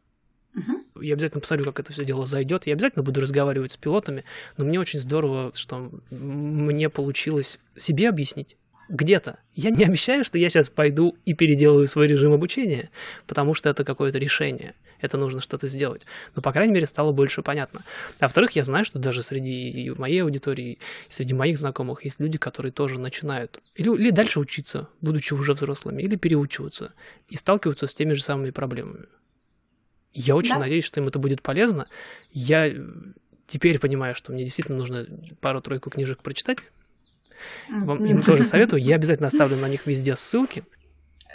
Угу. Я обязательно посмотрю, как это все дело зайдет. Я обязательно буду разговаривать с пилотами, но мне очень здорово, что мне получилось себе объяснить. Где-то. Я не обещаю, что я сейчас пойду и переделаю свой режим обучения, потому что это какое-то решение. Это нужно что-то сделать. Но, по крайней мере, стало больше понятно. А во-вторых, я знаю, что даже среди моей аудитории, среди моих знакомых есть люди, которые тоже начинают или, или дальше учиться, будучи уже взрослыми, или переучиваться, и сталкиваются с теми же самыми проблемами. Я очень да. надеюсь, что им это будет полезно. Я теперь понимаю, что мне действительно нужно пару-тройку книжек прочитать. Вам им тоже советую. Я обязательно оставлю на них везде ссылки.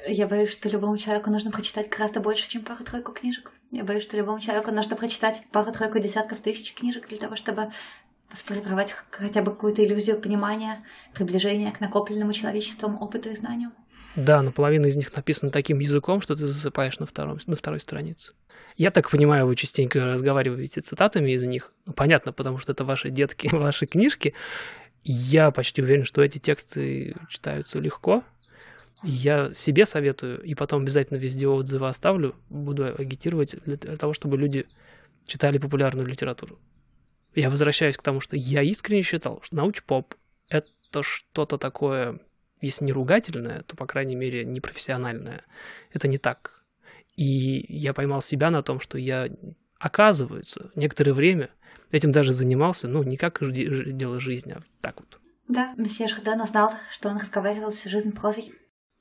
Я боюсь, что любому человеку нужно прочитать гораздо больше, чем пару-тройку книжек. Я боюсь, что любому человеку нужно прочитать пару-тройку десятков тысяч книжек для того, чтобы сформировать хотя бы какую-то иллюзию понимания, приближения к накопленному человечеством опыту и знанию. Да, но половина из них написана таким языком, что ты засыпаешь на, втором, на второй странице. Я так понимаю, вы частенько разговариваете цитатами из них. Ну, понятно, потому что это ваши детки, ваши книжки. Я почти уверен, что эти тексты читаются легко. Я себе советую, и потом обязательно везде отзывы оставлю, буду агитировать для того, чтобы люди читали популярную литературу. Я возвращаюсь к тому, что я искренне считал, что науч-поп — это что-то такое, если не ругательное, то, по крайней мере, непрофессиональное. Это не так. И я поймал себя на том, что я, оказывается, некоторое время этим даже занимался, ну, не как дело жизни, а так вот. Да, месье Жордан знал, что он разговаривал всю жизнь прозой.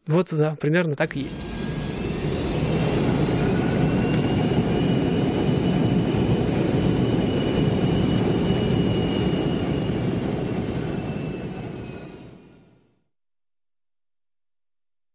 Вот, да, примерно так и есть.